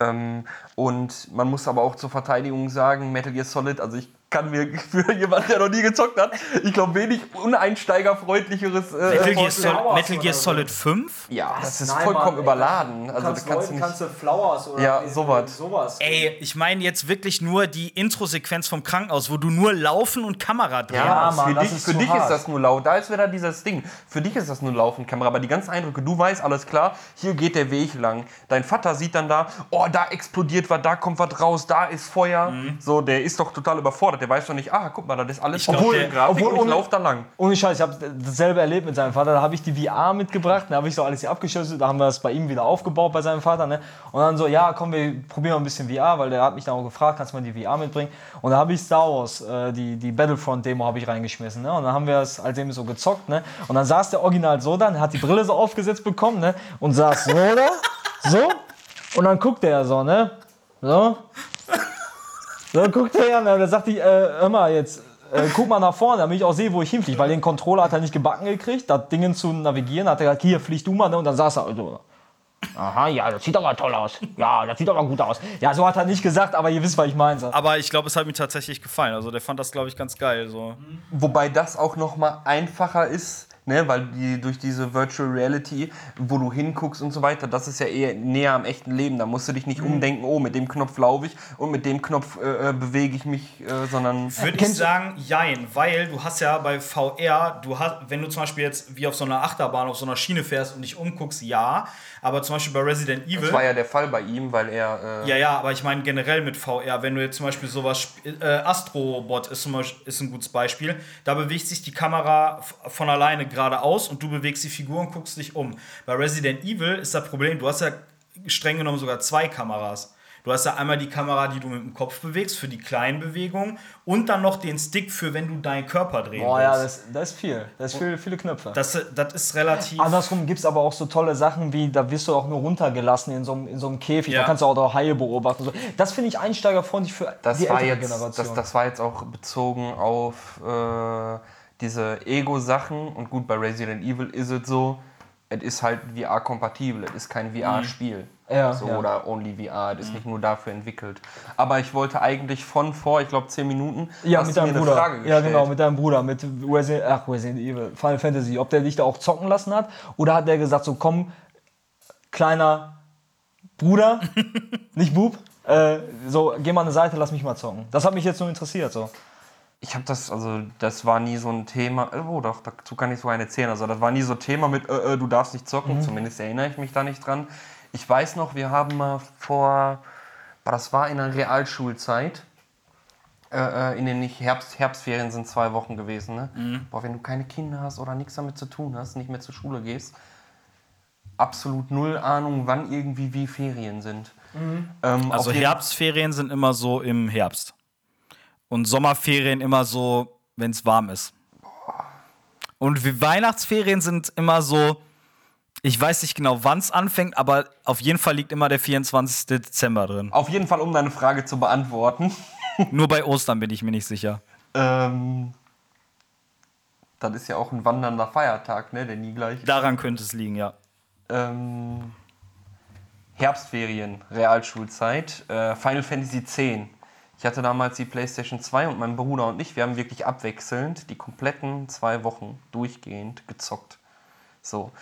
Ähm, und man muss aber auch zur Verteidigung sagen, Metal Gear Solid, also ich kann mir für jemanden, der noch nie gezockt hat, ich glaube, wenig uneinsteigerfreundlicheres. Äh, Metal Gear, Fortune- Sol Flowers Metal Gear. Solid 5? ja, das ist Nein, vollkommen Mann, überladen. Also, kannst kannst Leuten nicht. kannst du Flowers oder Ja, sowas. sowas. Ey, ich meine jetzt wirklich nur die Intro-Sequenz vom Krankenhaus, wo du nur laufen und Kamera drehen Ja. Mann, für das dich, ist für zu dich hart. ist das nur laut. Da ist wieder dieses Ding. Für dich ist das nur Laufenkamera, aber die ganzen Eindrücke, du weißt alles klar, hier geht der Weg lang. Dein Vater sieht dann da, oh, da explodiert was, da kommt was raus, da ist Feuer. Mhm. So, der ist doch total überfordert. Der weiß doch nicht, ah, guck mal, das ist alles glaub, obwohl, der- Grafik obwohl- und ich lauf da lang. Ohne Scheiß, ich habe dasselbe erlebt mit seinem Vater. Da habe ich die VR mitgebracht, da habe ich so alles hier abgeschüttet, da haben wir das bei ihm wieder aufgebaut bei seinem Vater. Ne? Und dann so, ja, komm, wir probieren mal ein bisschen VR, weil der hat mich dann auch gefragt, kannst du mal die VR mitbringen? Und da habe ich Star Wars, äh, die, die Battlefront-Demo habe ich reingeschmissen. Ne? Und dann haben wir es halt eben so gezockt. Ne? Und dann saß der Original so dann, hat die Brille so aufgesetzt bekommen ne? und saß so da, so. Und dann guckt er so, ne? So. So guckt er an, da sagt ich, äh, hör mal jetzt, äh, guck mal nach vorne, damit ich auch sehe, wo ich hinfliege. Weil den Controller hat er nicht gebacken gekriegt, das Dingen zu navigieren. Hat er gesagt, hier, flieg du mal. Ne? Und dann saß er so. Aha, ja, das sieht aber toll aus. Ja, das sieht aber gut aus. Ja, so hat er nicht gesagt, aber ihr wisst, was ich meine. Aber ich glaube, es hat mir tatsächlich gefallen. Also der fand das, glaube ich, ganz geil. So. Wobei das auch noch mal einfacher ist, ne, weil die durch diese Virtual Reality, wo du hinguckst und so weiter, das ist ja eher näher am echten Leben. Da musst du dich nicht umdenken, oh, mit dem Knopf laufe ich und mit dem Knopf äh, äh, bewege ich mich, äh, sondern Würde ich sagen, jein, weil du hast ja bei VR, du hast, wenn du zum Beispiel jetzt wie auf so einer Achterbahn, auf so einer Schiene fährst und dich umguckst, ja. Aber zum Beispiel bei Resident Evil. das war ja der Fall bei ihm, weil er äh, Ja, ja, aber ich meine generell mit VR, wenn du jetzt zum Beispiel sowas, äh, Astrobot ist, zum Beispiel, ist ein gutes Beispiel, da bewegt sich die Kamera von alleine geradeaus und du bewegst die Figur und guckst dich um. Bei Resident Evil ist das Problem, du hast ja streng genommen sogar zwei Kameras. Du hast ja einmal die Kamera, die du mit dem Kopf bewegst, für die kleinen Bewegungen und dann noch den Stick für, wenn du deinen Körper drehen Boah, ja, willst. das, das ist viel. Das ist viel, viele Knöpfe. Das, das ist relativ. Andersrum gibt es aber auch so tolle Sachen wie, da wirst du auch nur runtergelassen in so einem, in so einem Käfig. Ja. Da kannst du auch Haie beobachten. So. Das finde ich einsteigerfreundlich für das die war ältere jetzt, Generation. das, das war jetzt auch bezogen auf äh, diese Ego-Sachen und gut, bei Resident Evil ist es so, es ist halt VR-kompatibel, es ist kein VR-Spiel. Ja, so, ja. Oder Only VR, es ist nicht nur dafür entwickelt. Aber ich wollte eigentlich von vor, ich glaube, 10 Minuten, Ja, hast mit du mir deinem eine Bruder. Frage ja, gestellt. genau, mit deinem Bruder, mit Resident, ach, Resident Evil, Final Fantasy. Ob der dich da auch zocken lassen hat oder hat der gesagt, so komm, kleiner Bruder, (laughs) nicht Bub, äh, so geh mal an eine Seite, lass mich mal zocken. Das hat mich jetzt nur interessiert. So. Ich habe das, also das war nie so ein Thema, oh doch, dazu kann ich so eine erzählen. Also das war nie so Thema mit, äh, äh, du darfst nicht zocken, Mhm. zumindest erinnere ich mich da nicht dran. Ich weiß noch, wir haben mal vor, das war in der Realschulzeit, äh, äh, in den nicht Herbst, Herbstferien sind zwei Wochen gewesen. Ne? Mhm. Boah, wenn du keine Kinder hast oder nichts damit zu tun hast, nicht mehr zur Schule gehst, absolut null Ahnung, wann irgendwie wie Ferien sind. Ähm, Also Herbstferien sind immer so im Herbst. Und Sommerferien immer so, wenn es warm ist. Und Weihnachtsferien sind immer so, ich weiß nicht genau, wann es anfängt, aber auf jeden Fall liegt immer der 24. Dezember drin. Auf jeden Fall, um deine Frage zu beantworten. (laughs) Nur bei Ostern bin ich mir nicht sicher. Ähm, das ist ja auch ein wandernder Feiertag, ne? Der nie gleich. Daran könnte es liegen, ja. Ähm, Herbstferien, Realschulzeit, äh, Final Fantasy X. Ich hatte damals die PlayStation 2 und mein Bruder und ich, wir haben wirklich abwechselnd die kompletten zwei Wochen durchgehend gezockt. So.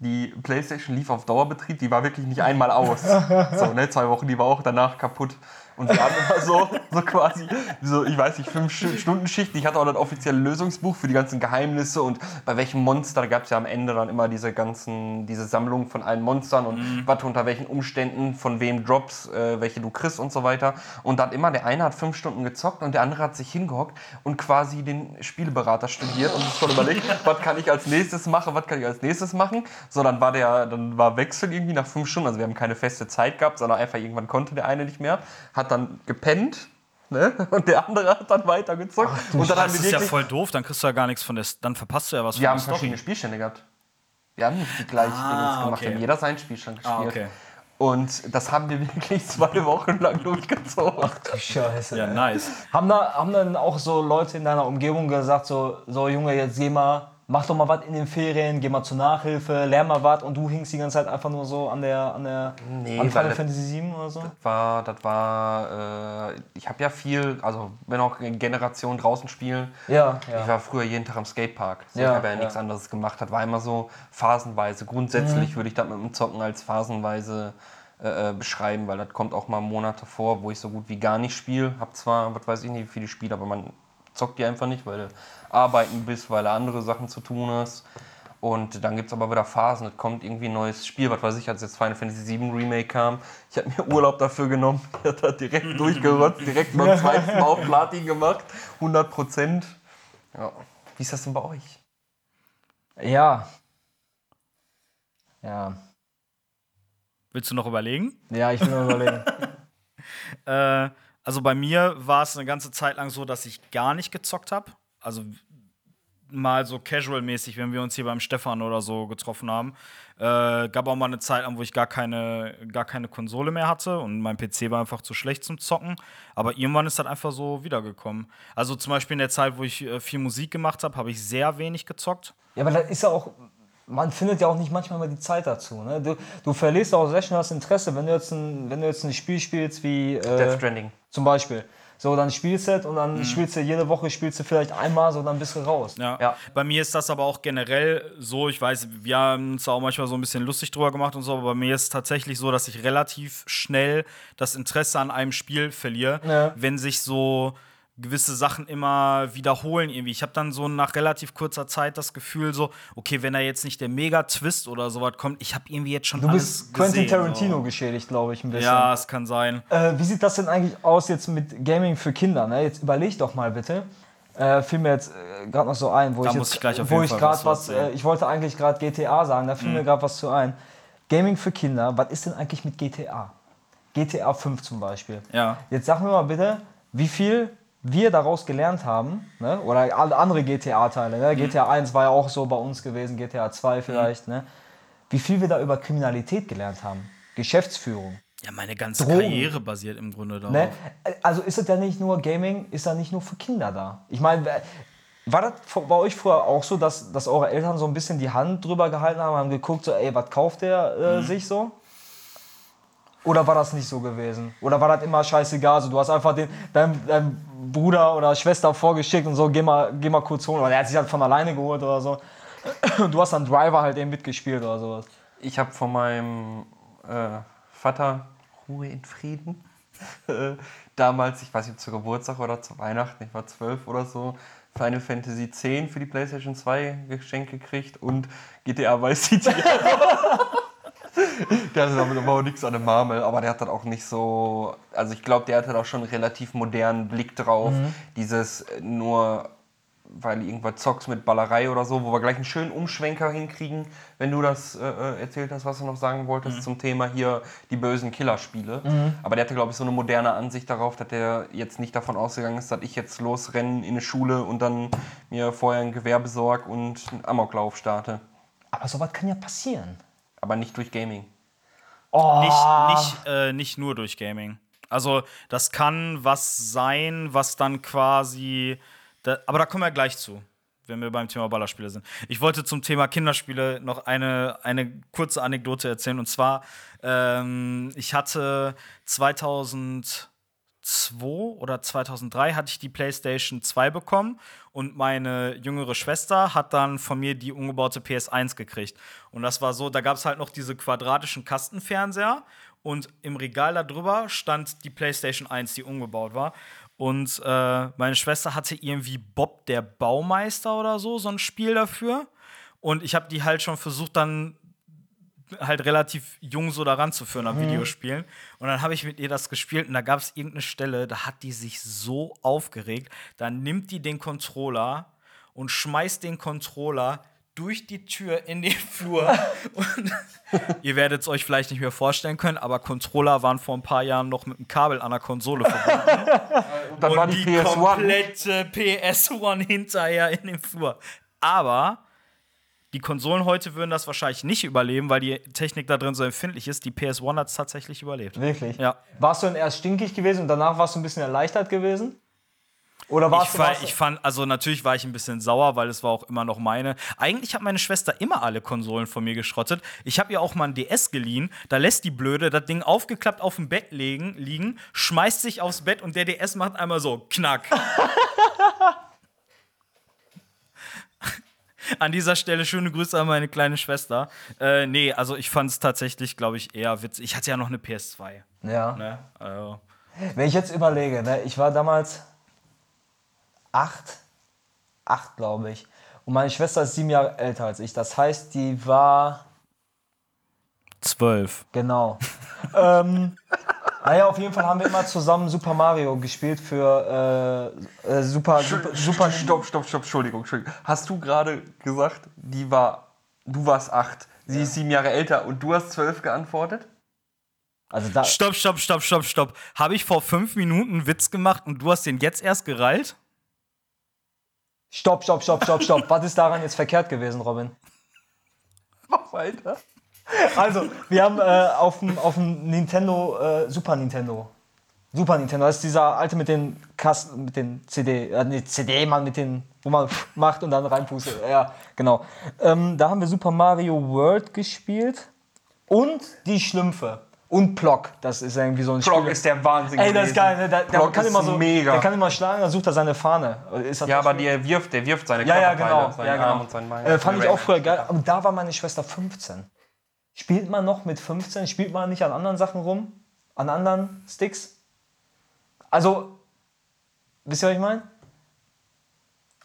Die PlayStation lief auf Dauerbetrieb, die war wirklich nicht einmal aus. So, ne, zwei Wochen, die war auch danach kaputt. Und wir haben immer so, so quasi, so, ich weiß nicht, fünf Stunden Schichten. Ich hatte auch das offizielle Lösungsbuch für die ganzen Geheimnisse und bei welchem Monster, da gab es ja am Ende dann immer diese ganzen, diese Sammlung von allen Monstern und was unter welchen Umständen, von wem Drops, äh, welche du kriegst und so weiter. Und dann immer, der eine hat fünf Stunden gezockt und der andere hat sich hingehockt und quasi den Spieleberater studiert und sich schon überlegt, (laughs) was kann ich als nächstes machen, was kann ich als nächstes machen. So, dann war der, dann war Wechsel irgendwie nach fünf Stunden. Also wir haben keine feste Zeit gehabt, sondern einfach irgendwann konnte der eine nicht mehr. Hat dann gepennt. Ne? (laughs) Und der andere hat dann weiter gezockt. und dann haben Das wir ist ja voll doof, dann kriegst du ja gar nichts von der. Dann verpasst du ja was wir von haben der Story. verschiedene Spielstände gehabt. Wir haben nicht die gleichen Ah, Dinge gemacht. okay. Wir haben jeder seinen Spielstand gespielt. Ah, okay. Und das haben wir (laughs) wirklich zwei Wochen lang durchgezogen. Scheiße. Ja, nice. Haben, da, haben dann auch so Leute in deiner Umgebung gesagt, so, so Junge, jetzt geh mal mach doch mal was in den Ferien, geh mal zur Nachhilfe, lern mal was und du hingst die ganze Zeit einfach nur so an der, an der Nee, an Final das- Fantasy VII oder so? war, das war, äh, ich habe ja viel, also wenn auch Generationen draußen spielen. Ja, Ich ja. war früher jeden Tag am Skatepark. So, Ja, ich habe ja, ja. nichts anderes gemacht. Das war immer so phasenweise. Mhm. Grundsätzlich würde ich das mit dem Zocken als phasenweise äh, äh, beschreiben, weil das kommt auch mal Monate vor, wo ich so gut wie gar nicht spiele. Hab zwar, was weiß ich nicht, wie viele Spiele, aber man zockt die einfach nicht, weil arbeiten bist, weil du andere Sachen zu tun hast. Und dann gibt es aber wieder Phasen. Es kommt irgendwie ein neues Spiel, was weiß ich, als jetzt Final Fantasy VII Remake kam. Ich habe mir Urlaub dafür genommen. Ich habe das direkt durchgerotzt, direkt beim zweiten Mal auf Platin gemacht. 100 Prozent. Ja. Wie ist das denn bei euch? Ja. Ja. Willst du noch überlegen? Ja, ich will mal überlegen. (laughs) Äh, also bei mir war es eine ganze Zeit lang so, dass ich gar nicht gezockt habe. Also mal so casual-mäßig, wenn wir uns hier beim Stefan oder so getroffen haben. Äh, gab auch mal eine Zeit lang, wo ich gar keine, gar keine Konsole mehr hatte und mein PC war einfach zu schlecht zum Zocken. Aber irgendwann ist das einfach so wiedergekommen. Also zum Beispiel in der Zeit, wo ich äh, viel Musik gemacht habe, habe ich sehr wenig gezockt. Ja, aber das ist ja auch, man findet ja auch nicht manchmal mal die Zeit dazu. Ne? Du, du verlierst auch sehr schnell das Interesse, wenn du jetzt ein, wenn du jetzt ein Spiel spielst wie äh, Death Stranding. zum Beispiel. So, dann spielst du es und dann spielst du jede Woche spielst du vielleicht einmal, so dann bist du raus. Ja. Ja. Bei mir ist das aber auch generell so, ich weiß, wir haben uns auch manchmal so ein bisschen lustig drüber gemacht und so, aber bei mir ist es tatsächlich so, dass ich relativ schnell das Interesse an einem Spiel verliere, Ja. wenn sich so gewisse Sachen immer wiederholen irgendwie. Ich habe dann so nach relativ kurzer Zeit das Gefühl so, okay, wenn da jetzt nicht der Mega-Twist oder sowas kommt, ich habe irgendwie jetzt schon Du bist Quentin gesehen, Tarantino So. geschädigt, glaube ich, ein bisschen. Ja, es kann sein. Äh, wie sieht das denn eigentlich aus jetzt mit Gaming für Kinder? Ne? Jetzt überleg doch mal bitte. Äh, fiel mir jetzt äh, gerade noch so ein, wo Da ich jetzt, ich wo ich gerade was was. Mhm. äh, ich wollte eigentlich gerade GTA sagen, da fiel mir gerade was zu ein. Gaming für Kinder, was ist denn eigentlich mit GTA? GTA 5 zum Beispiel. Ja. Jetzt sag mir mal bitte, wie viel wir daraus gelernt haben, ne? oder alle andere GTA-Teile. Ne? Mhm. GTA 1 war ja auch so bei uns gewesen, GTA 2 vielleicht. Ne? Wie viel wir da über Kriminalität gelernt haben. Geschäftsführung. Ja, meine ganze Drogen. Karriere basiert im Grunde darauf. Ne? Also ist es ja nicht nur Gaming, ist ja nicht nur für Kinder da. Ich meine, war das bei euch früher auch so, dass, dass eure Eltern so ein bisschen die Hand drüber gehalten haben, haben geguckt, so, ey, was kauft der äh, sich so? Oder war das nicht so gewesen? Oder war das immer scheißegal? Also, du hast einfach den, deinem, deinem Bruder oder Schwester vorgeschickt und so, geh mal, geh mal kurz holen. Oder er hat sich halt von alleine geholt oder so. Und du hast dann Driver halt eben mitgespielt oder sowas. Ich habe von meinem äh, Vater Ruhe in Frieden. (laughs) damals, ich weiß nicht, zu Geburtstag oder zu Weihnachten, ich war zwölf oder so, Final Fantasy X für die PlayStation 2 geschenkt gekriegt und GTA Vice City. (laughs) (laughs) (laughs) der hatte damit aber auch nichts an der Marmel, aber der hat dann auch nicht so, also ich glaube, der hatte da schon einen relativ modernen Blick drauf. Dieses äh, nur, weil irgendwas zockst mit Ballerei oder so, wo wir gleich einen schönen Umschwenker hinkriegen, wenn du das äh, äh, erzählt hast, was du noch sagen wolltest zum Thema hier die bösen Killerspiele. Aber der hatte, glaube ich, so eine moderne Ansicht darauf, dass der jetzt nicht davon ausgegangen ist, dass ich jetzt losrenne in eine Schule und dann mir vorher ein Gewehr besorge und einen Amoklauf starte. Aber sowas kann ja passieren. Aber nicht durch Gaming. Oh, Nicht, nicht, äh, nicht nur durch Gaming. Also, das kann was sein, was dann quasi. Da, aber da kommen wir gleich zu, wenn wir beim Thema Ballerspiele sind. Ich wollte zum Thema Kinderspiele noch eine, eine kurze Anekdote erzählen. Und zwar, ähm, ich hatte 2002 oder 2003 hatte ich die PlayStation 2 bekommen und meine jüngere Schwester hat dann von mir die umgebaute PS1 gekriegt. Und das war so, da gab es halt noch diese quadratischen Kastenfernseher und im Regal darüber stand die PlayStation 1, die umgebaut war. Und äh, meine Schwester hatte irgendwie Bob der Baumeister oder so, so ein Spiel dafür. Und ich habe die halt schon versucht, dann halt relativ jung so daran zu führen an Videospielen. Und dann habe ich mit ihr das gespielt und da gab es irgendeine Stelle, da hat die sich so aufgeregt. Dann nimmt die den Controller und schmeißt den Controller durch die Tür in den (laughs) Flur. und (laughs) ihr werdet es euch vielleicht nicht mehr vorstellen können, aber Controller waren vor ein paar Jahren noch mit einem Kabel an der Konsole verbunden. (laughs) Und dann war und die, die PS1. komplette PS1 hinterher in dem Flur. Aber die Konsolen heute würden das wahrscheinlich nicht überleben, weil die Technik da drin so empfindlich ist. Die PS1 hat es tatsächlich überlebt. Wirklich? Ja. Warst du dann erst stinkig gewesen und danach warst du ein bisschen erleichtert gewesen? Oder warst Ich, du war, warst ich fand, also natürlich war ich ein bisschen sauer, weil es war auch immer noch meine. Eigentlich hat meine Schwester immer alle Konsolen von mir geschrottet. Ich habe ihr auch mal ein DS geliehen. Da lässt die Blöde das Ding aufgeklappt auf dem Bett legen, liegen, schmeißt sich aufs Bett und der DS macht einmal so knack. (laughs) An dieser Stelle schöne Grüße an meine kleine Schwester. Äh, nee, also ich fand es tatsächlich, glaube ich, eher witzig. Ich hatte ja noch eine PS2. Ja. Ne? Also, Wenn ich jetzt überlege, ne, ich war damals acht, acht glaube ich. Und meine Schwester ist sieben Jahre älter als ich. Das heißt, die war, zwölf. genau. (laughs) ähm, naja, auf jeden Fall haben wir immer zusammen Super Mario gespielt für äh, äh, Super, Super, Super Stopp, stopp, stopp, Entschuldigung, Entschuldigung. Hast du gerade gesagt, die war, du warst acht, sie ist sieben Jahre älter und du hast zwölf geantwortet? Also da, Stopp, stopp, stopp, stopp, stopp. Habe ich vor fünf Minuten einen Witz gemacht und du hast den jetzt erst gereilt? stopp, stopp, stopp, stopp, stopp. Was ist daran jetzt verkehrt gewesen, Robin? Mach weiter. Also, wir haben äh, auf dem auf dem Nintendo, äh, Super Nintendo. Super Nintendo, das ist dieser alte mit den Kasten, mit den CD, äh, nee, CD, man mit den, wo man (laughs) macht und dann reinpustet. Ja, genau. Ähm, da haben wir Super Mario World gespielt und die Schlümpfe. Und Plock, das ist irgendwie so ein Block Spiel. ist der Wahnsinn. Ey, das ist geil, ne? Der, der kann ist immer so, mega. der kann immer schlagen, dann sucht er seine Fahne. Ja, aber der wirft, der wirft seine Ja, ja, Körperteile, genau. seinen Ja, genau. Arm und seinen Bein. Äh, fand ich auch früher geil. Aber da war meine Schwester 15. Spielt man noch mit 15? Spielt man nicht an anderen Sachen rum? An anderen Sticks? Also, wisst ihr, was ich meine?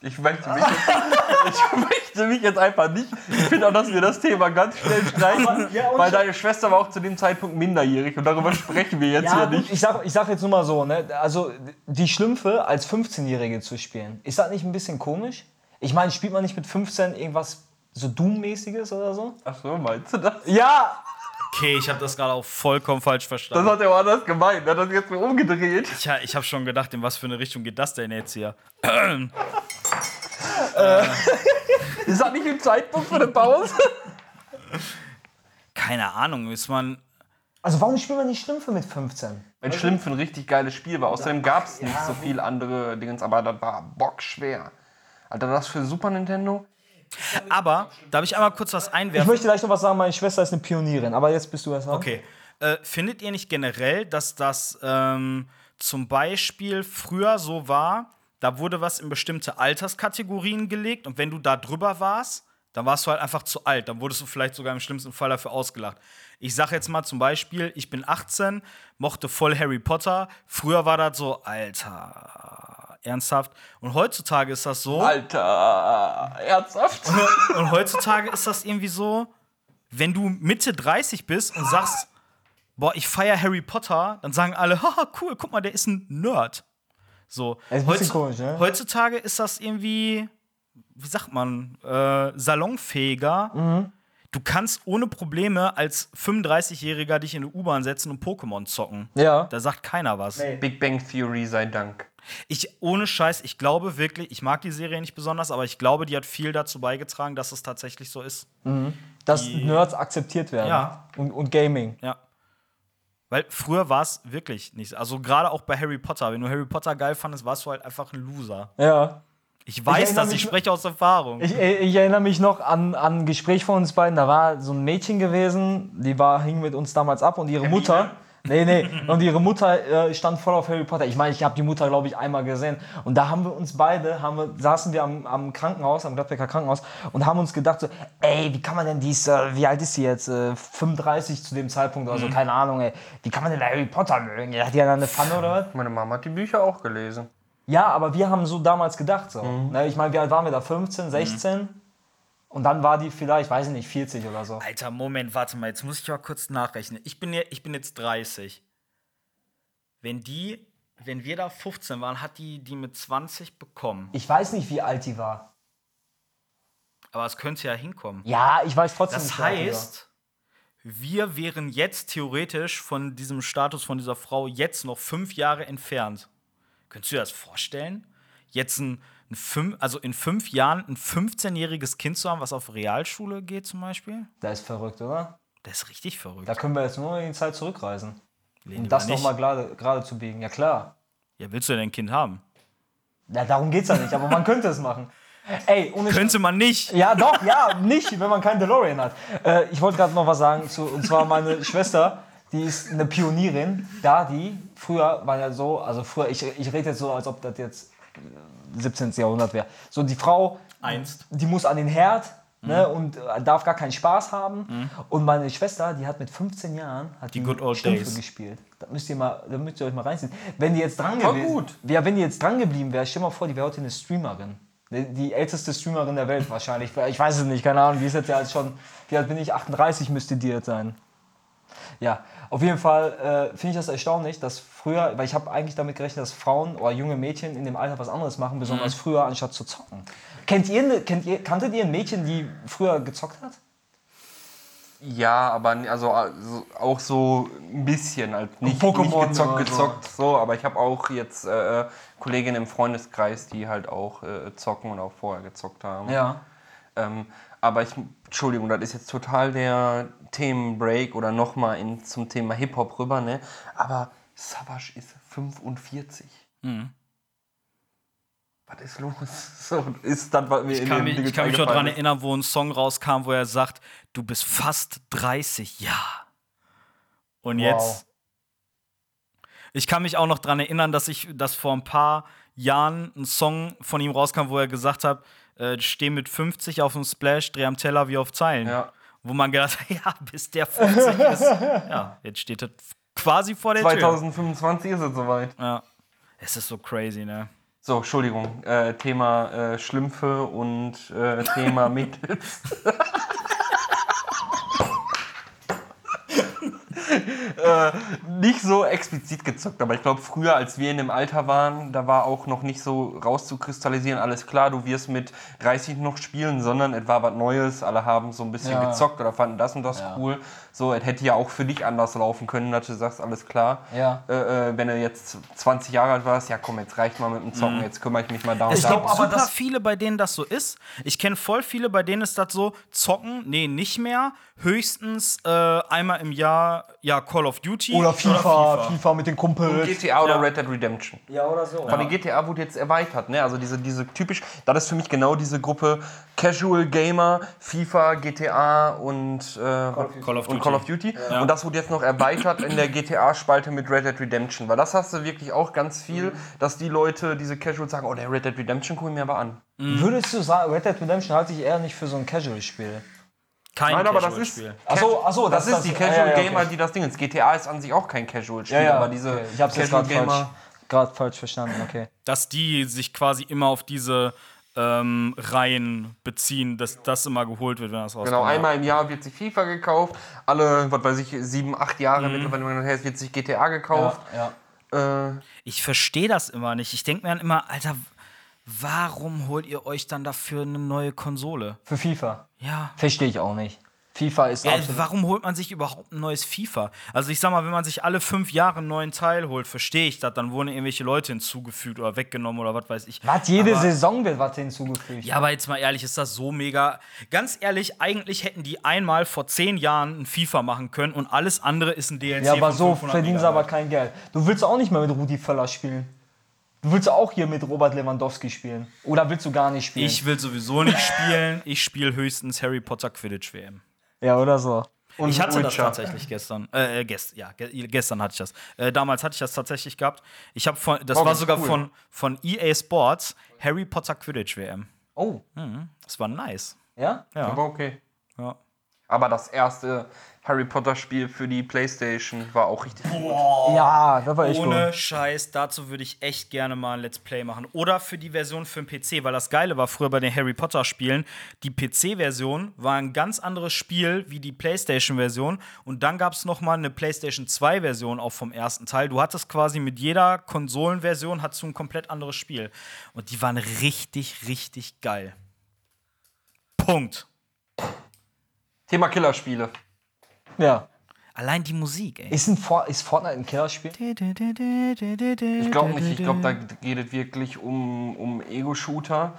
Ich möchte mich jetzt, (laughs) ich möchte mich jetzt einfach nicht. Ich finde auch, dass wir das Thema ganz schnell streichen, Ja, weil deine Schwester war auch zu dem Zeitpunkt minderjährig und darüber sprechen wir jetzt hier gut, nicht. ich sag, ich sag jetzt nur mal so, ne? Also, die Schlümpfe als 15-Jährige zu spielen, ist das nicht ein bisschen komisch? Ich meine, spielt man nicht mit 15 irgendwas so Doom-mäßiges oder so? Ach so, meinst du das? Ja! Okay, ich habe das gerade auch vollkommen falsch Das verstanden. hat er auch anders gemeint. Er hat das jetzt so umgedreht. Ich, ich habe schon gedacht, in was für eine Richtung geht das denn jetzt hier? (laughs) Ist das nicht ein Zeitpunkt für eine Pause? Keine Ahnung, ist man. Also, warum spielt man die Schlümpfe mit 15? Wenn Schlimpf ein richtig geiles Spiel war. Außerdem gab es nicht so viel andere Dinge, aber das war bockschwer. Alter, das für Super Nintendo? Aber, darf ich einmal kurz was Ich einwerfen? möchte gleich noch was sagen, meine Schwester ist eine Pionierin, aber jetzt bist du erst dran. Okay. Äh, findet ihr nicht generell, dass das ähm, zum Beispiel früher so war, da wurde was in bestimmte Alterskategorien gelegt und wenn du da drüber warst, dann warst du halt einfach zu alt. Dann wurdest du vielleicht sogar im schlimmsten Fall dafür ausgelacht. Ich sag jetzt mal zum Beispiel, ich bin 18, mochte voll Harry Potter. Früher war das so, Alter, ernsthaft. Und heutzutage ist das so. Alter, ernsthaft? Und heutzutage ist das irgendwie so, wenn du Mitte 30 bist und sagst, boah, ich feiere Harry Potter, dann sagen alle, haha, cool, guck mal, der ist ein Nerd. So. Ist ein bisschen komisch, ne? Heutzutage ist das irgendwie, wie sagt man, äh, salonfähiger. Mhm. Du kannst ohne Probleme als 35-Jähriger dich in eine U-Bahn setzen und Pokémon zocken. Ja. Da sagt keiner was. Big Bang Theory sei Dank. Ich, ohne Scheiß, ich glaube wirklich, ich mag die Serie nicht besonders, aber ich glaube, die hat viel dazu beigetragen, dass es tatsächlich so ist. Dass Nerds akzeptiert werden. Ja. Und, und Gaming. Ja. Weil früher war es wirklich nicht. Also gerade auch bei Harry Potter. Wenn du Harry Potter geil fandest, warst du halt einfach ein Loser. Ja. Ich weiß erinnere das, ich spreche aus Erfahrung. Ich, ich erinnere mich noch an, an ein Gespräch von uns beiden. Da war so ein Mädchen gewesen, die war, hing mit uns damals ab und ihre Mutter. Nee, nee. Und ihre Mutter äh, stand voll auf Harry Potter. Ich meine, ich habe die Mutter, glaube ich, einmal gesehen. Und da haben wir uns beide, haben wir, saßen wir am, am Krankenhaus, am Gladbecker Krankenhaus und haben uns gedacht so, ey, wie kann man denn dies, äh, wie alt ist sie jetzt? Äh, 35 zu dem Zeitpunkt oder so, keine Ahnung, ey. Wie kann man denn Harry Potter mögen? Hat die ja eine Pfanne oder was? Meine Mama hat die Bücher auch gelesen. Ja, aber wir haben so damals gedacht. So. Ne, ich meine, wie alt waren wir da? 15, 16? Und dann war die vielleicht, weiß ich nicht, 40 oder so. Alter, Moment, warte mal, jetzt muss ich mal kurz nachrechnen. Ich bin, ja, ich bin jetzt 30. Wenn die, wenn wir da 15 waren, hat die die mit 20 bekommen. Ich weiß nicht, wie alt die war. Aber es könnte ja hinkommen. Ja, ich weiß trotzdem Das nicht, war. heißt, wir wären jetzt theoretisch von diesem Status von dieser Frau jetzt noch fünf Jahre entfernt. Könntest du dir das vorstellen? Jetzt ein fünf, also in fünf Jahren ein 15-jähriges Kind zu haben, was auf Realschule geht zum Beispiel? Das ist verrückt, oder? Das ist richtig verrückt. Da können wir jetzt nur in die Zeit zurückreisen. Lehn Um das nochmal gerade, gerade zu biegen. Ja, klar. Ja, willst du denn ein Kind haben? Ja, darum geht's ja nicht, aber man könnte es machen. Ey, Könnte man nicht. Ja, doch, ja, nicht, wenn man keinen DeLorean hat. Äh, ich wollte gerade noch was sagen, zu, und zwar meine (laughs) Schwester, die ist eine Pionierin. Da die, früher war ja so, also früher, ich, ich rede jetzt so, als ob das jetzt 17. Jahrhundert wäre. So, die Frau, Einst. die muss an den Herd ne, und äh, darf gar keinen Spaß haben. Und meine Schwester, die hat mit 15 Jahren hat die good old Stümpfe days. gespielt. Da müsst ihr mal, da müsst ihr euch mal reinziehen. Wenn die jetzt dran gewesen, gut. ja, wenn die jetzt dran geblieben wäre, stell mal vor, die wäre heute eine Streamerin. Die, älteste Streamerin der Welt wahrscheinlich. Ich weiß es nicht, keine Ahnung. Die ist jetzt ja jetzt schon, wie alt bin ich? 38 müsste die jetzt sein. Ja, auf jeden Fall äh, finde ich das erstaunlich, dass früher, weil ich habe eigentlich damit gerechnet, dass Frauen oder junge Mädchen in dem Alter was anderes machen, besonders früher, anstatt zu zocken. Kennt ihr, ne- kennt ihr, kanntet ihr ein Mädchen, die früher gezockt hat? Ja, aber also, also auch so ein bisschen, halt nicht, Pokémon nicht gezockt, gezockt, so. Aber ich habe auch jetzt äh, Kolleginnen im Freundeskreis, die halt auch äh, zocken und auch vorher gezockt haben. Ja. Ähm, aber ich, Entschuldigung, das ist jetzt total der Themenbreak oder nochmal zum Thema Hip-Hop rüber, ne? Aber Savage ist 45. Mhm. Was ist los? (laughs) So, ist das, was mir Ich in kann mich, ich kann mich noch daran erinnern, wo ein Song rauskam, wo er sagt, du bist fast 30, ja. Und jetzt. Ich kann mich auch noch daran erinnern, dass ich, dass vor ein paar Jahren ein Song von ihm rauskam, wo er gesagt hat, äh, steh mit 50 auf dem Splash, dreh am Teller wie auf Zeilen. Ja. Wo man gedacht hat, (laughs) ja, bis der 50 ist. (laughs) Ja, jetzt steht er quasi vor der Tür. 2025 ist es soweit. Ja. Es ist so crazy, ne? So, Entschuldigung, äh, Thema äh, Schlümpfe und äh, Thema (laughs) Mädels. Äh, nicht so explizit gezockt, aber ich glaube, früher, als wir in dem Alter waren, da war auch noch nicht so rauszukristallisieren, alles klar, du wirst mit 30 noch spielen, sondern es war was Neues, alle haben so ein bisschen Ja. gezockt oder fanden das und das cool. So, es hätte ja auch für dich anders laufen können, dass du sagst, alles klar. Ja. Äh, äh, wenn du jetzt 20 Jahre alt warst, ja komm, jetzt reicht mal mit dem Zocken, jetzt kümmere ich mich mal da und Es da. gibt aber super das- viele, bei denen das so ist. Ich kenne voll viele, bei denen ist das so, zocken, nee, nicht mehr. Höchstens äh, einmal im Jahr, ja, Call of Duty. Oder FIFA, FIFA, mit den Kumpels. GTA oder Ja. Red Dead Redemption. Ja, oder so. Aber die GTA wurde jetzt erweitert, ne? Also diese, diese typisch, das ist für mich genau diese Gruppe Casual Gamer, FIFA, GTA und, äh, Call of und Duty. Call of Duty. Und das wurde jetzt noch erweitert in der GTA-Spalte mit Red Dead Redemption. Weil das hast du wirklich auch ganz viel, dass die Leute, diese Casual sagen, oh, der Red Dead Redemption gucke ich mir aber an. Würdest du sagen, Red Dead Redemption halte ich eher nicht für so ein Casual-Spiel? Kein Nein, aber das ist, Casual-Spiel. Ach so, ach so, das, das- ist die Casual ja, ja, okay. Gamer, die das Ding ist. GTA ist an sich auch kein Casual-Spiel, aber diese okay. Ich hab's jetzt Casual gerade falsch, grad falsch verstanden, okay. Dass die sich quasi immer auf diese ähm, Reihen beziehen, dass das immer geholt wird, wenn das rauskommt. Genau, einmal im Jahr wird sich FIFA gekauft, alle, was weiß ich, sieben, acht Jahre mittlerweile hin und her wird sich GTA gekauft. ja. Äh, Ich verstehe das immer nicht. Ich denke mir dann immer, Alter, warum holt ihr euch dann dafür eine neue Konsole? Für FIFA. Ja. Verstehe ich auch nicht. FIFA ist Ja, absolut. warum holt man sich überhaupt ein neues FIFA? Also ich sag mal, wenn man sich alle fünf Jahre einen neuen Teil holt, verstehe ich das, dann wurden irgendwelche Leute hinzugefügt oder weggenommen oder was weiß ich. Was, jede Aber- Saison wird was hinzugefügt. Ja, aber jetzt mal ehrlich, ist das so mega. Ganz ehrlich, eigentlich hätten die einmal vor zehn Jahren ein FIFA machen können und alles andere ist ein DLC. Ja, aber so 500 verdienen sie aber kein Geld. Du willst auch nicht mehr mit Rudi Völler spielen. Du willst auch hier mit Robert Lewandowski spielen. Oder willst du gar nicht spielen? Ich will sowieso nicht spielen. Ich spiele höchstens Harry Potter Quidditch WM. ja, oder so. und Ich hatte das Witcher. tatsächlich gestern. Äh, äh, gest, ja, ge gestern hatte ich das. Äh, damals hatte ich das tatsächlich gehabt. Ich habe von, das Oh, war sogar cool. von, von EA Sports Harry Potter Quidditch WM. Oh, Das war nice. ja? Ja. Aber okay. ja. Aber das erste Harry Potter Spiel für die Playstation war auch richtig gut. Ja, das war echt Ohne gut. Scheiß, dazu würde ich echt gerne mal ein Let's Play machen. Oder für die Version für den PC, weil das Geile war früher bei den Harry Potter Spielen, die PC-Version war ein ganz anderes Spiel wie die PlayStation-Version. Und dann gab es nochmal eine PlayStation 2-Version auch vom ersten Teil. Du hattest quasi mit jeder Konsolenversion hattest du ein komplett anderes Spiel. Und die waren richtig, richtig geil. Punkt. Thema Killerspiele. Ja. Allein die Musik, ey. Ist, ein For ist Fortnite ein Killerspiel? Ich glaube nicht. Ich glaube, da geht es wirklich um, um Ego-Shooter.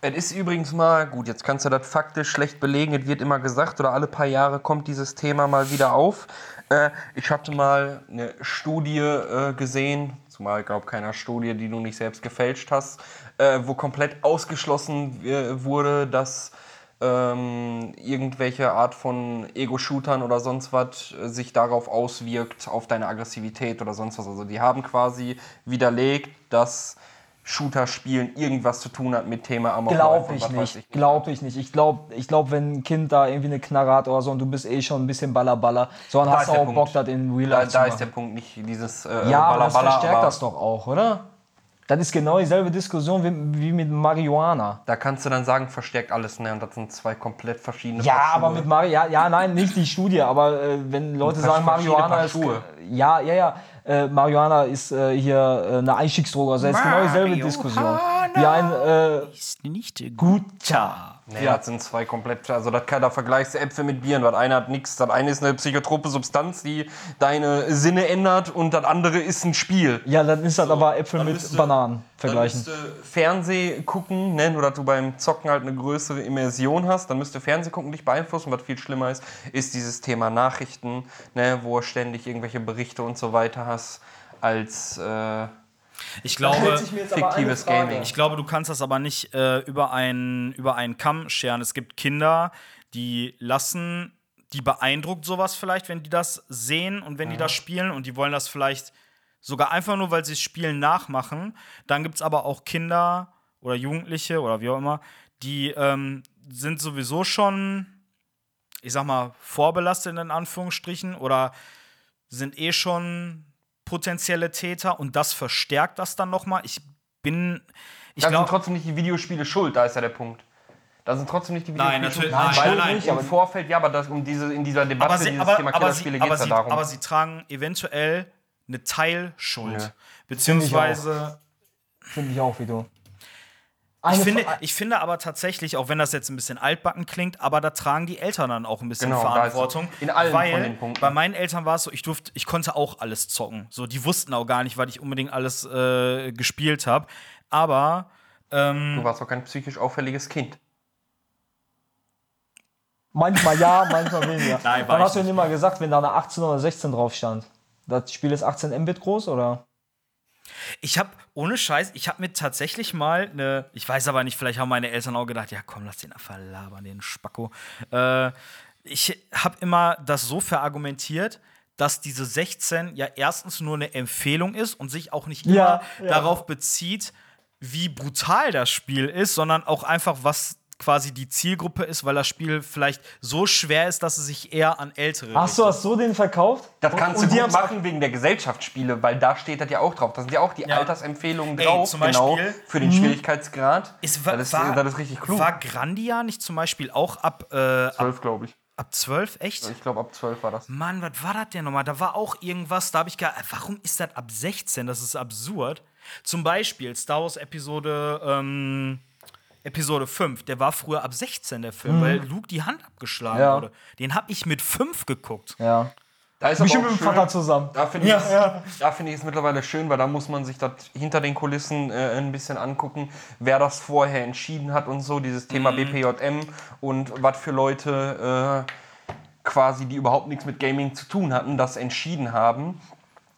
Es ist übrigens mal, gut, jetzt kannst du das faktisch schlecht belegen, es wird immer gesagt, oder alle paar Jahre kommt dieses Thema mal wieder auf. Äh, ich hatte mal eine Studie äh, gesehen, zumal, ich glaube, keiner Studie, die du nicht selbst gefälscht hast, äh, wo komplett ausgeschlossen äh, wurde, dass ähm, irgendwelche Art von Ego-Shootern oder sonst was äh, sich darauf auswirkt, auf deine Aggressivität oder sonst was. Also die haben quasi widerlegt, dass Shooter-Spielen irgendwas zu tun hat mit Thema Amoklauf Glaube ich nicht. Glaube ich nicht. Ich glaube, ich glaub, wenn ein Kind da irgendwie eine Knarre hat oder so und du bist eh schon ein bisschen Ballerballer, so dann Da hast du auch Punkt. Bock, das in Real Da, Life zu da machen. ist der Punkt nicht dieses äh, ja, aber das verstärkt aber das doch auch, oder? Das ist genau dieselbe Diskussion wie, wie mit Marihuana. Da kannst du dann sagen, verstärkt alles, ne? Und das sind zwei komplett verschiedene Ja, Paar aber Schuhe. mit Marihuana, ja, nein, nicht die Studie, aber äh, wenn Leute sagen, Marihuana ist. Schuhe. Ja, ja, ja. Äh, Marihuana ist äh, hier äh, eine Einstiegsdroge. Also das ist genau dieselbe Diskussion. Wie ein äh, Ist nicht guter. Nee, das sind zwei komplett, also das kann, da vergleichst du Äpfel mit Bieren. Das eine hat nichts, das eine ist eine psychotrope Substanz, die deine Sinne ändert und das andere ist ein Spiel. Ja, dann ist das aber Äpfel mit müsste- Bananen vergleichen. Dann müsste Fernseh gucken, ne, nur dass du beim Zocken halt eine größere Immersion hast, dann müsste Fernseh gucken dich beeinflussen. Was viel schlimmer ist, ist dieses Thema Nachrichten, ne, wo ständig irgendwelche Berichte und so weiter hast, als äh, Ich glaube, fiktives Gaming. ich glaube, du kannst das aber nicht äh, über, einen, über einen Kamm scheren. Es gibt Kinder, die lassen, die beeindruckt sowas vielleicht, wenn die das sehen und wenn die das spielen und die wollen das vielleicht sogar einfach nur, weil sie es spielen, nachmachen. Dann gibt es aber auch Kinder oder Jugendliche oder wie auch immer, die ähm, sind sowieso schon, ich sag mal, vorbelastet in Anführungsstrichen oder sind eh schon potenzielle Täter und das verstärkt das dann nochmal. Ich bin, ich Da sind trotzdem nicht die Videospiele schuld, da ist ja der Punkt. Da sind trotzdem nicht die Nein, Videospiele natürlich- schuld. nein, weil nein, nicht, im Vorfeld, ja, aber das, um diese, in dieser Debatte, aber sie, dieses aber, Thema Killerspiele geht es ja darum. aber sie tragen eventuell eine Teilschuld. Ja. Beziehungsweise, Finde ich auch wie du. Ich finde, ich finde aber tatsächlich, auch wenn das jetzt ein bisschen altbacken klingt, aber da tragen die Eltern dann auch ein bisschen Genau, Verantwortung. in allen weil von den Punkten. Bei meinen Eltern war es so, ich durfte, ich konnte auch alles zocken. So, die wussten auch gar nicht, weil ich unbedingt alles äh, gespielt habe. Aber du warst auch kein psychisch auffälliges Kind. Manchmal ja, (laughs) manchmal weniger. Nein, war Dann hast du ihnen immer gesagt, wenn da eine 18 oder 16 drauf stand. Das Spiel ist 18 Mbit groß, oder? Ich habe ohne Scheiß, ich habe mir tatsächlich mal eine, ich weiß aber nicht, vielleicht haben meine Eltern auch gedacht, ja komm, lass den einfach labern, den Spacko. Äh, ich habe immer das so verargumentiert, dass diese 16 ja erstens nur eine Empfehlung ist und sich auch nicht immer Ja, ja. darauf bezieht, wie brutal das Spiel ist, sondern auch einfach, was quasi die Zielgruppe ist, weil das Spiel vielleicht so schwer ist, dass es sich eher an Ältere Hast du richtet. hast so den verkauft? Das Und- kannst und du gut machen wegen der Gesellschaftsspiele, weil da steht das ja auch drauf. Da sind ja auch die Ja. Altersempfehlungen Ey, drauf, zum genau, Beispiel- für den Schwierigkeitsgrad. Es war, das, ist, war, das ist richtig klug. War Grandia nicht zum Beispiel auch ab, äh, ab, 12, glaube ich. ab 12? Echt? Ich glaube, ab 12 war das. Mann, was war das denn nochmal? Da war auch irgendwas, da habe ich gedacht, warum ist das ab 16? Das ist absurd. Zum Beispiel Star Wars Episode, ähm, Episode 5, der war früher ab 16, der Film, weil Luke die Hand abgeschlagen Ja. wurde. Den habe ich mit 5 geguckt. Ja. Da ist Bestimmt aber mit auch dem Vater zusammen. da finde ich, Ja, es- ja. da finde ich es mittlerweile schön, weil da muss man sich das hinter den Kulissen äh, ein bisschen angucken, wer das vorher entschieden hat und so, dieses Thema Mhm. BPJM und was für Leute äh, quasi, die überhaupt nichts mit Gaming zu tun hatten, das entschieden haben.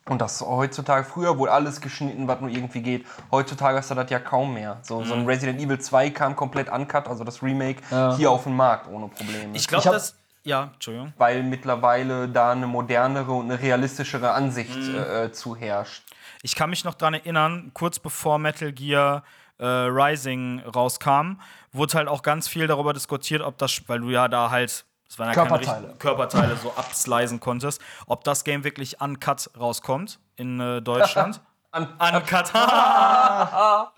Und das heutzutage, früher wohl alles geschnitten, was nur irgendwie geht. Heutzutage hast du das ja kaum mehr. So, so ein Mhm. Resident Evil 2 kam komplett uncut, also das Remake, hier auf den Markt ohne Probleme. Ich glaube, das. Ja, Entschuldigung. weil mittlerweile da eine modernere und eine realistischere Ansicht Mhm. äh, zu herrscht. Ich kann mich noch dran erinnern, kurz bevor Metal Gear äh, Rising rauskam, wurde halt auch ganz viel darüber diskutiert, ob das, weil du ja da halt, das waren ja keine Körperteile. richtigen Körperteile so abslicen konntest, ob das Game wirklich uncut rauskommt in äh, Deutschland. (laughs) uncut. (laughs)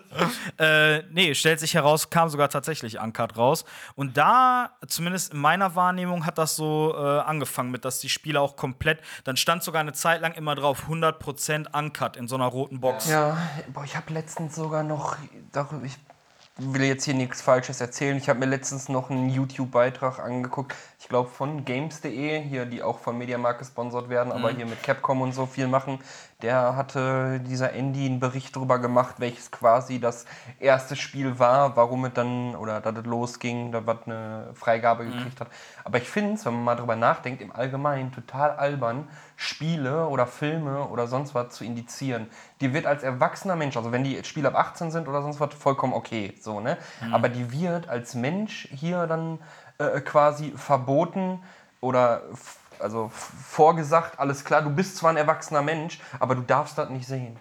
äh, nee, stellt sich heraus, kam sogar tatsächlich uncut raus. Und da, zumindest in meiner Wahrnehmung, hat das so äh, angefangen mit, dass die Spiele auch komplett, dann stand sogar eine Zeit lang immer drauf 100% uncut in so einer roten Box. Ja, boah, ich habe letztens sogar noch darüber, ich will jetzt hier nichts Falsches erzählen. Ich habe mir letztens noch einen YouTube-Beitrag angeguckt. Ich glaube von Games.de, hier, die auch von Mediamarkt gesponsert werden, Mhm. aber hier mit Capcom und so viel machen. Der hatte dieser Andy einen Bericht darüber gemacht, welches quasi das erste Spiel war, warum es dann, oder dass es losging, da was eine Freigabe Mhm. gekriegt hat. Aber ich finde es, wenn man mal drüber nachdenkt, im Allgemeinen total albern, Spiele oder Filme oder sonst was zu indizieren. Die wird als erwachsener Mensch, also wenn die Spiele ab 18 sind oder sonst was, vollkommen okay, so, ne? Aber die wird als Mensch hier dann äh, quasi verboten oder also vorgesagt, alles klar, du bist zwar ein erwachsener Mensch, aber du darfst das nicht sehen.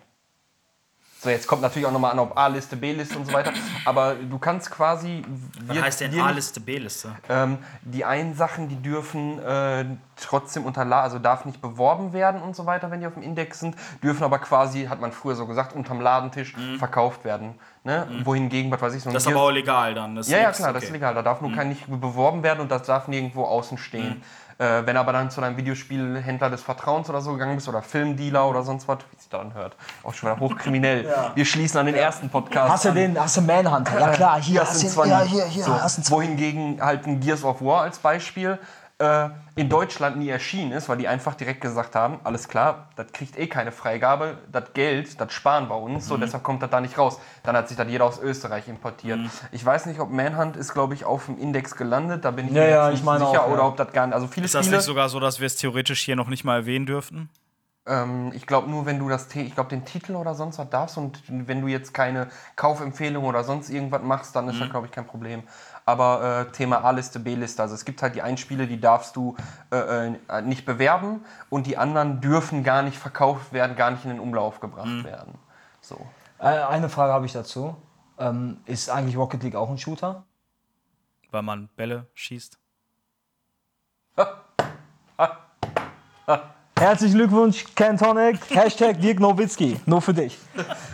So, jetzt kommt natürlich auch nochmal an, ob A-Liste, B-Liste und so weiter, aber du kannst quasi... Was heißt denn A-Liste, B-Liste? ähm, die einen Sachen, die dürfen äh, trotzdem unterladen, also darf nicht beworben werden und so weiter, wenn die auf dem Index sind, dürfen aber quasi, hat man früher so gesagt, unterm Ladentisch verkauft werden. Ne? Wohingegen, was weiß ich, so ein Mhm. Das ist aber auch legal dann. Das ja, ja, klar, das okay. Mhm. ist legal. Da darf nur kein nicht beworben werden und das darf nirgendwo außen stehen. Äh, wenn aber dann zu deinem Videospielhändler des Vertrauens oder so gegangen bist oder Filmdealer oder sonst was, wie sich daran hört, auch schon wieder hochkriminell. (laughs) Wir schließen an den ersten Podcast. Hast du den, hast du Manhunter? Ja klar, hier hast sind du 20. Ja, hier, hier, so, hast du Wohingegen halt ein Gears of War als Beispiel äh, in Deutschland nie erschienen ist, weil die einfach direkt gesagt haben, alles klar, das kriegt eh keine Freigabe, das Geld, das sparen wir uns, so Mhm. deshalb kommt das da nicht raus. Dann hat sich das jeder aus Österreich importiert. Mhm. Ich weiß nicht, ob Manhunt ist, glaube ich, auf dem Index gelandet, da bin ich Ja, mir ja, jetzt ich nicht sicher, auch, ja. oder ob das gar nicht, also viele Ist das Spiele, nicht sogar so, dass wir es theoretisch hier noch nicht mal erwähnen dürften? Ähm, ich glaube nur, wenn du das, ich glaube den Titel oder sonst was darfst und wenn du jetzt keine Kaufempfehlung oder sonst irgendwas machst, dann ist Mhm. das, glaube ich, kein Problem. Aber äh, Thema A-Liste, B-Liste, also es gibt halt die einen Spiele, die darfst du äh, äh, nicht bewerben und die anderen dürfen gar nicht verkauft werden, gar nicht in den Umlauf gebracht Mhm. werden. So. Äh, Eine Frage habe ich dazu. Ähm, ist eigentlich Rocket League auch ein Shooter? Weil man Bälle schießt. (laughs) Herzlichen Glückwunsch, Ken Tonic. Hashtag Dirk Nowitzki. Nur für dich.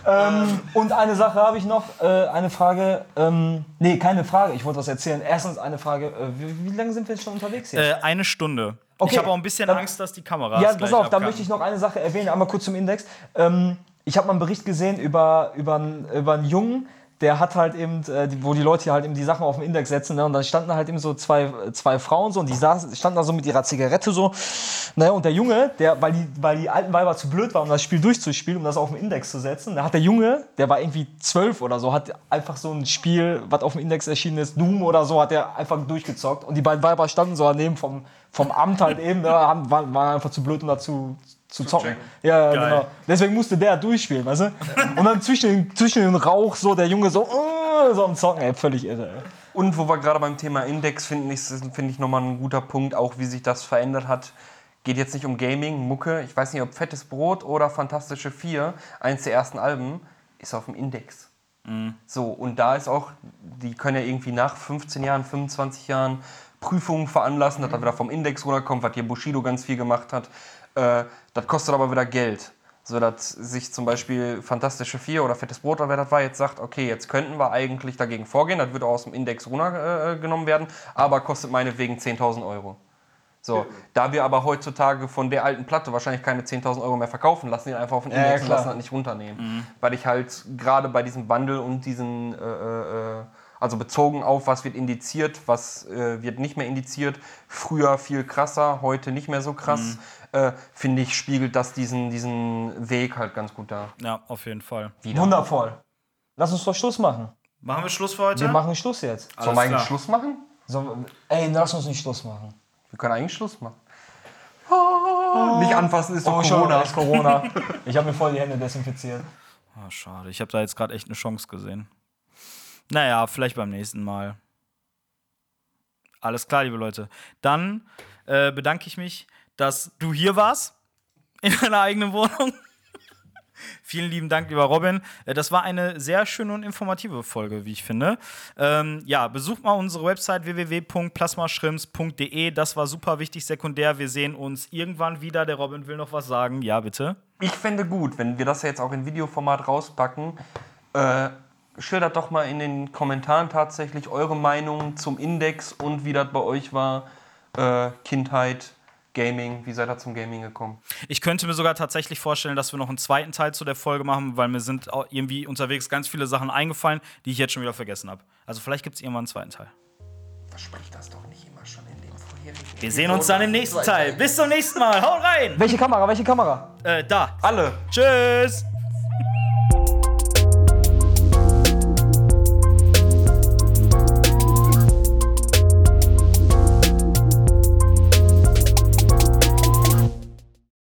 ähm, und eine Sache habe ich noch. Äh, eine Frage. Ähm, nee, keine Frage. Ich wollte was erzählen. Erstens eine Frage. Äh, wie, wie lange sind wir jetzt schon unterwegs jetzt? Äh, eine Stunde. Okay, Ich habe auch ein bisschen dann- Angst, dass die Kamera. Ja, pass auf, da möchte ich noch eine Sache erwähnen, einmal kurz zum Index. Ähm, ich habe mal einen Bericht gesehen über, über, einen, über einen Jungen, der hat halt eben, äh, wo die Leute halt eben die Sachen auf den Index setzen, ne, und da standen halt eben so zwei, zwei Frauen so, und die saßen, standen da so mit ihrer Zigarette so, ne, und der Junge, der, weil die, weil die alten Weiber zu blöd waren, um das Spiel durchzuspielen, um das auf den Index zu setzen, da hat der Junge, der war irgendwie zwölf oder so, hat einfach so ein Spiel, was auf dem Index erschienen ist, Doom oder so, hat er einfach durchgezockt, und die beiden Weiber standen so daneben vom, vom Amt halt eben, ne, waren, waren einfach zu blöd, um dazu zu zocken. Ja, ja, Geil. genau. Deswegen musste der durchspielen, weißt du? Und dann zwischen, den- zwischen den Rauch so der Junge so, äh, so am Zocken, ey, völlig irre. Ey. Und wo wir gerade beim Thema Index finden, finde ich nochmal ein guter Punkt, auch wie sich das verändert hat. Geht jetzt nicht um Gaming, Mucke. Ich weiß nicht, ob Fettes Brot oder Fantastische Vier, eins der ersten Alben, ist auf dem Index. So, und da ist auch, die können ja irgendwie nach 15 Jahren, 25 Jahren Prüfungen veranlassen, dass da wieder vom Index runterkommt, was hier Bushido ganz viel gemacht hat. Äh, das kostet aber wieder Geld. So dass sich zum Beispiel Fantastische Vier oder Fettes Brot oder wer das war, jetzt sagt, okay, jetzt könnten wir eigentlich dagegen vorgehen, das würde auch aus dem Index runtergenommen werden, aber kostet meinetwegen 10.000 Euro. So, da wir aber heutzutage von der alten Platte wahrscheinlich keine 10.000 Euro mehr verkaufen, lassen die einfach auf den Ja, Index und klar. lassen das nicht runternehmen. Weil ich halt gerade bei diesem Bundle und diesen, äh, äh, also bezogen auf, was wird indiziert, was äh, wird nicht mehr indiziert, früher viel krasser, heute nicht mehr so krass, äh, finde ich, spiegelt das diesen, diesen Weg halt ganz gut da. Ja, auf jeden Fall. Wieder. Wundervoll. Lass uns doch Schluss machen. Machen wir Schluss für heute? Wir machen Schluss jetzt. Sollen wir eigentlich klar. Schluss machen? So, ey, lass uns nicht Schluss machen. Wir können eigentlich Schluss machen. Oh, nicht anfassen, ist doch Corona. ist Corona. (laughs) Ich habe mir voll die Hände desinfiziert. Ah, schade. Ich habe da jetzt gerade echt eine Chance gesehen. Naja, vielleicht beim nächsten Mal. Alles klar, liebe Leute. Dann äh, bedanke ich mich, dass du hier warst. In (laughs) deiner eigenen Wohnung. (laughs) Vielen lieben Dank, lieber Robin. Äh, Das war eine sehr schöne und informative Folge, wie ich finde. Ähm, ja, besucht mal unsere Website www.plasmaschrimps.de. Das war super wichtig, sekundär. Wir sehen uns irgendwann wieder. Der Robin will noch was sagen. Ja, bitte. Ich fände gut, wenn wir das jetzt auch in Videoformat rauspacken. Äh, schildert doch mal in den Kommentaren tatsächlich eure Meinung zum Index und wie das bei euch war. Äh, Kindheit, Gaming, wie seid ihr zum Gaming gekommen? Ich könnte mir sogar tatsächlich vorstellen, dass wir noch einen zweiten Teil zu der Folge machen, weil mir sind auch irgendwie unterwegs ganz viele Sachen eingefallen, die ich jetzt schon wieder vergessen habe. Also vielleicht gibt es irgendwann einen zweiten Teil. Versprich das doch nicht immer schon in dem vorherigen. Wir sehen uns dann im nächsten Teil. Bis zum nächsten Mal. Haut rein. Welche Kamera? Welche Kamera? Äh, da. Alle. Tschüss.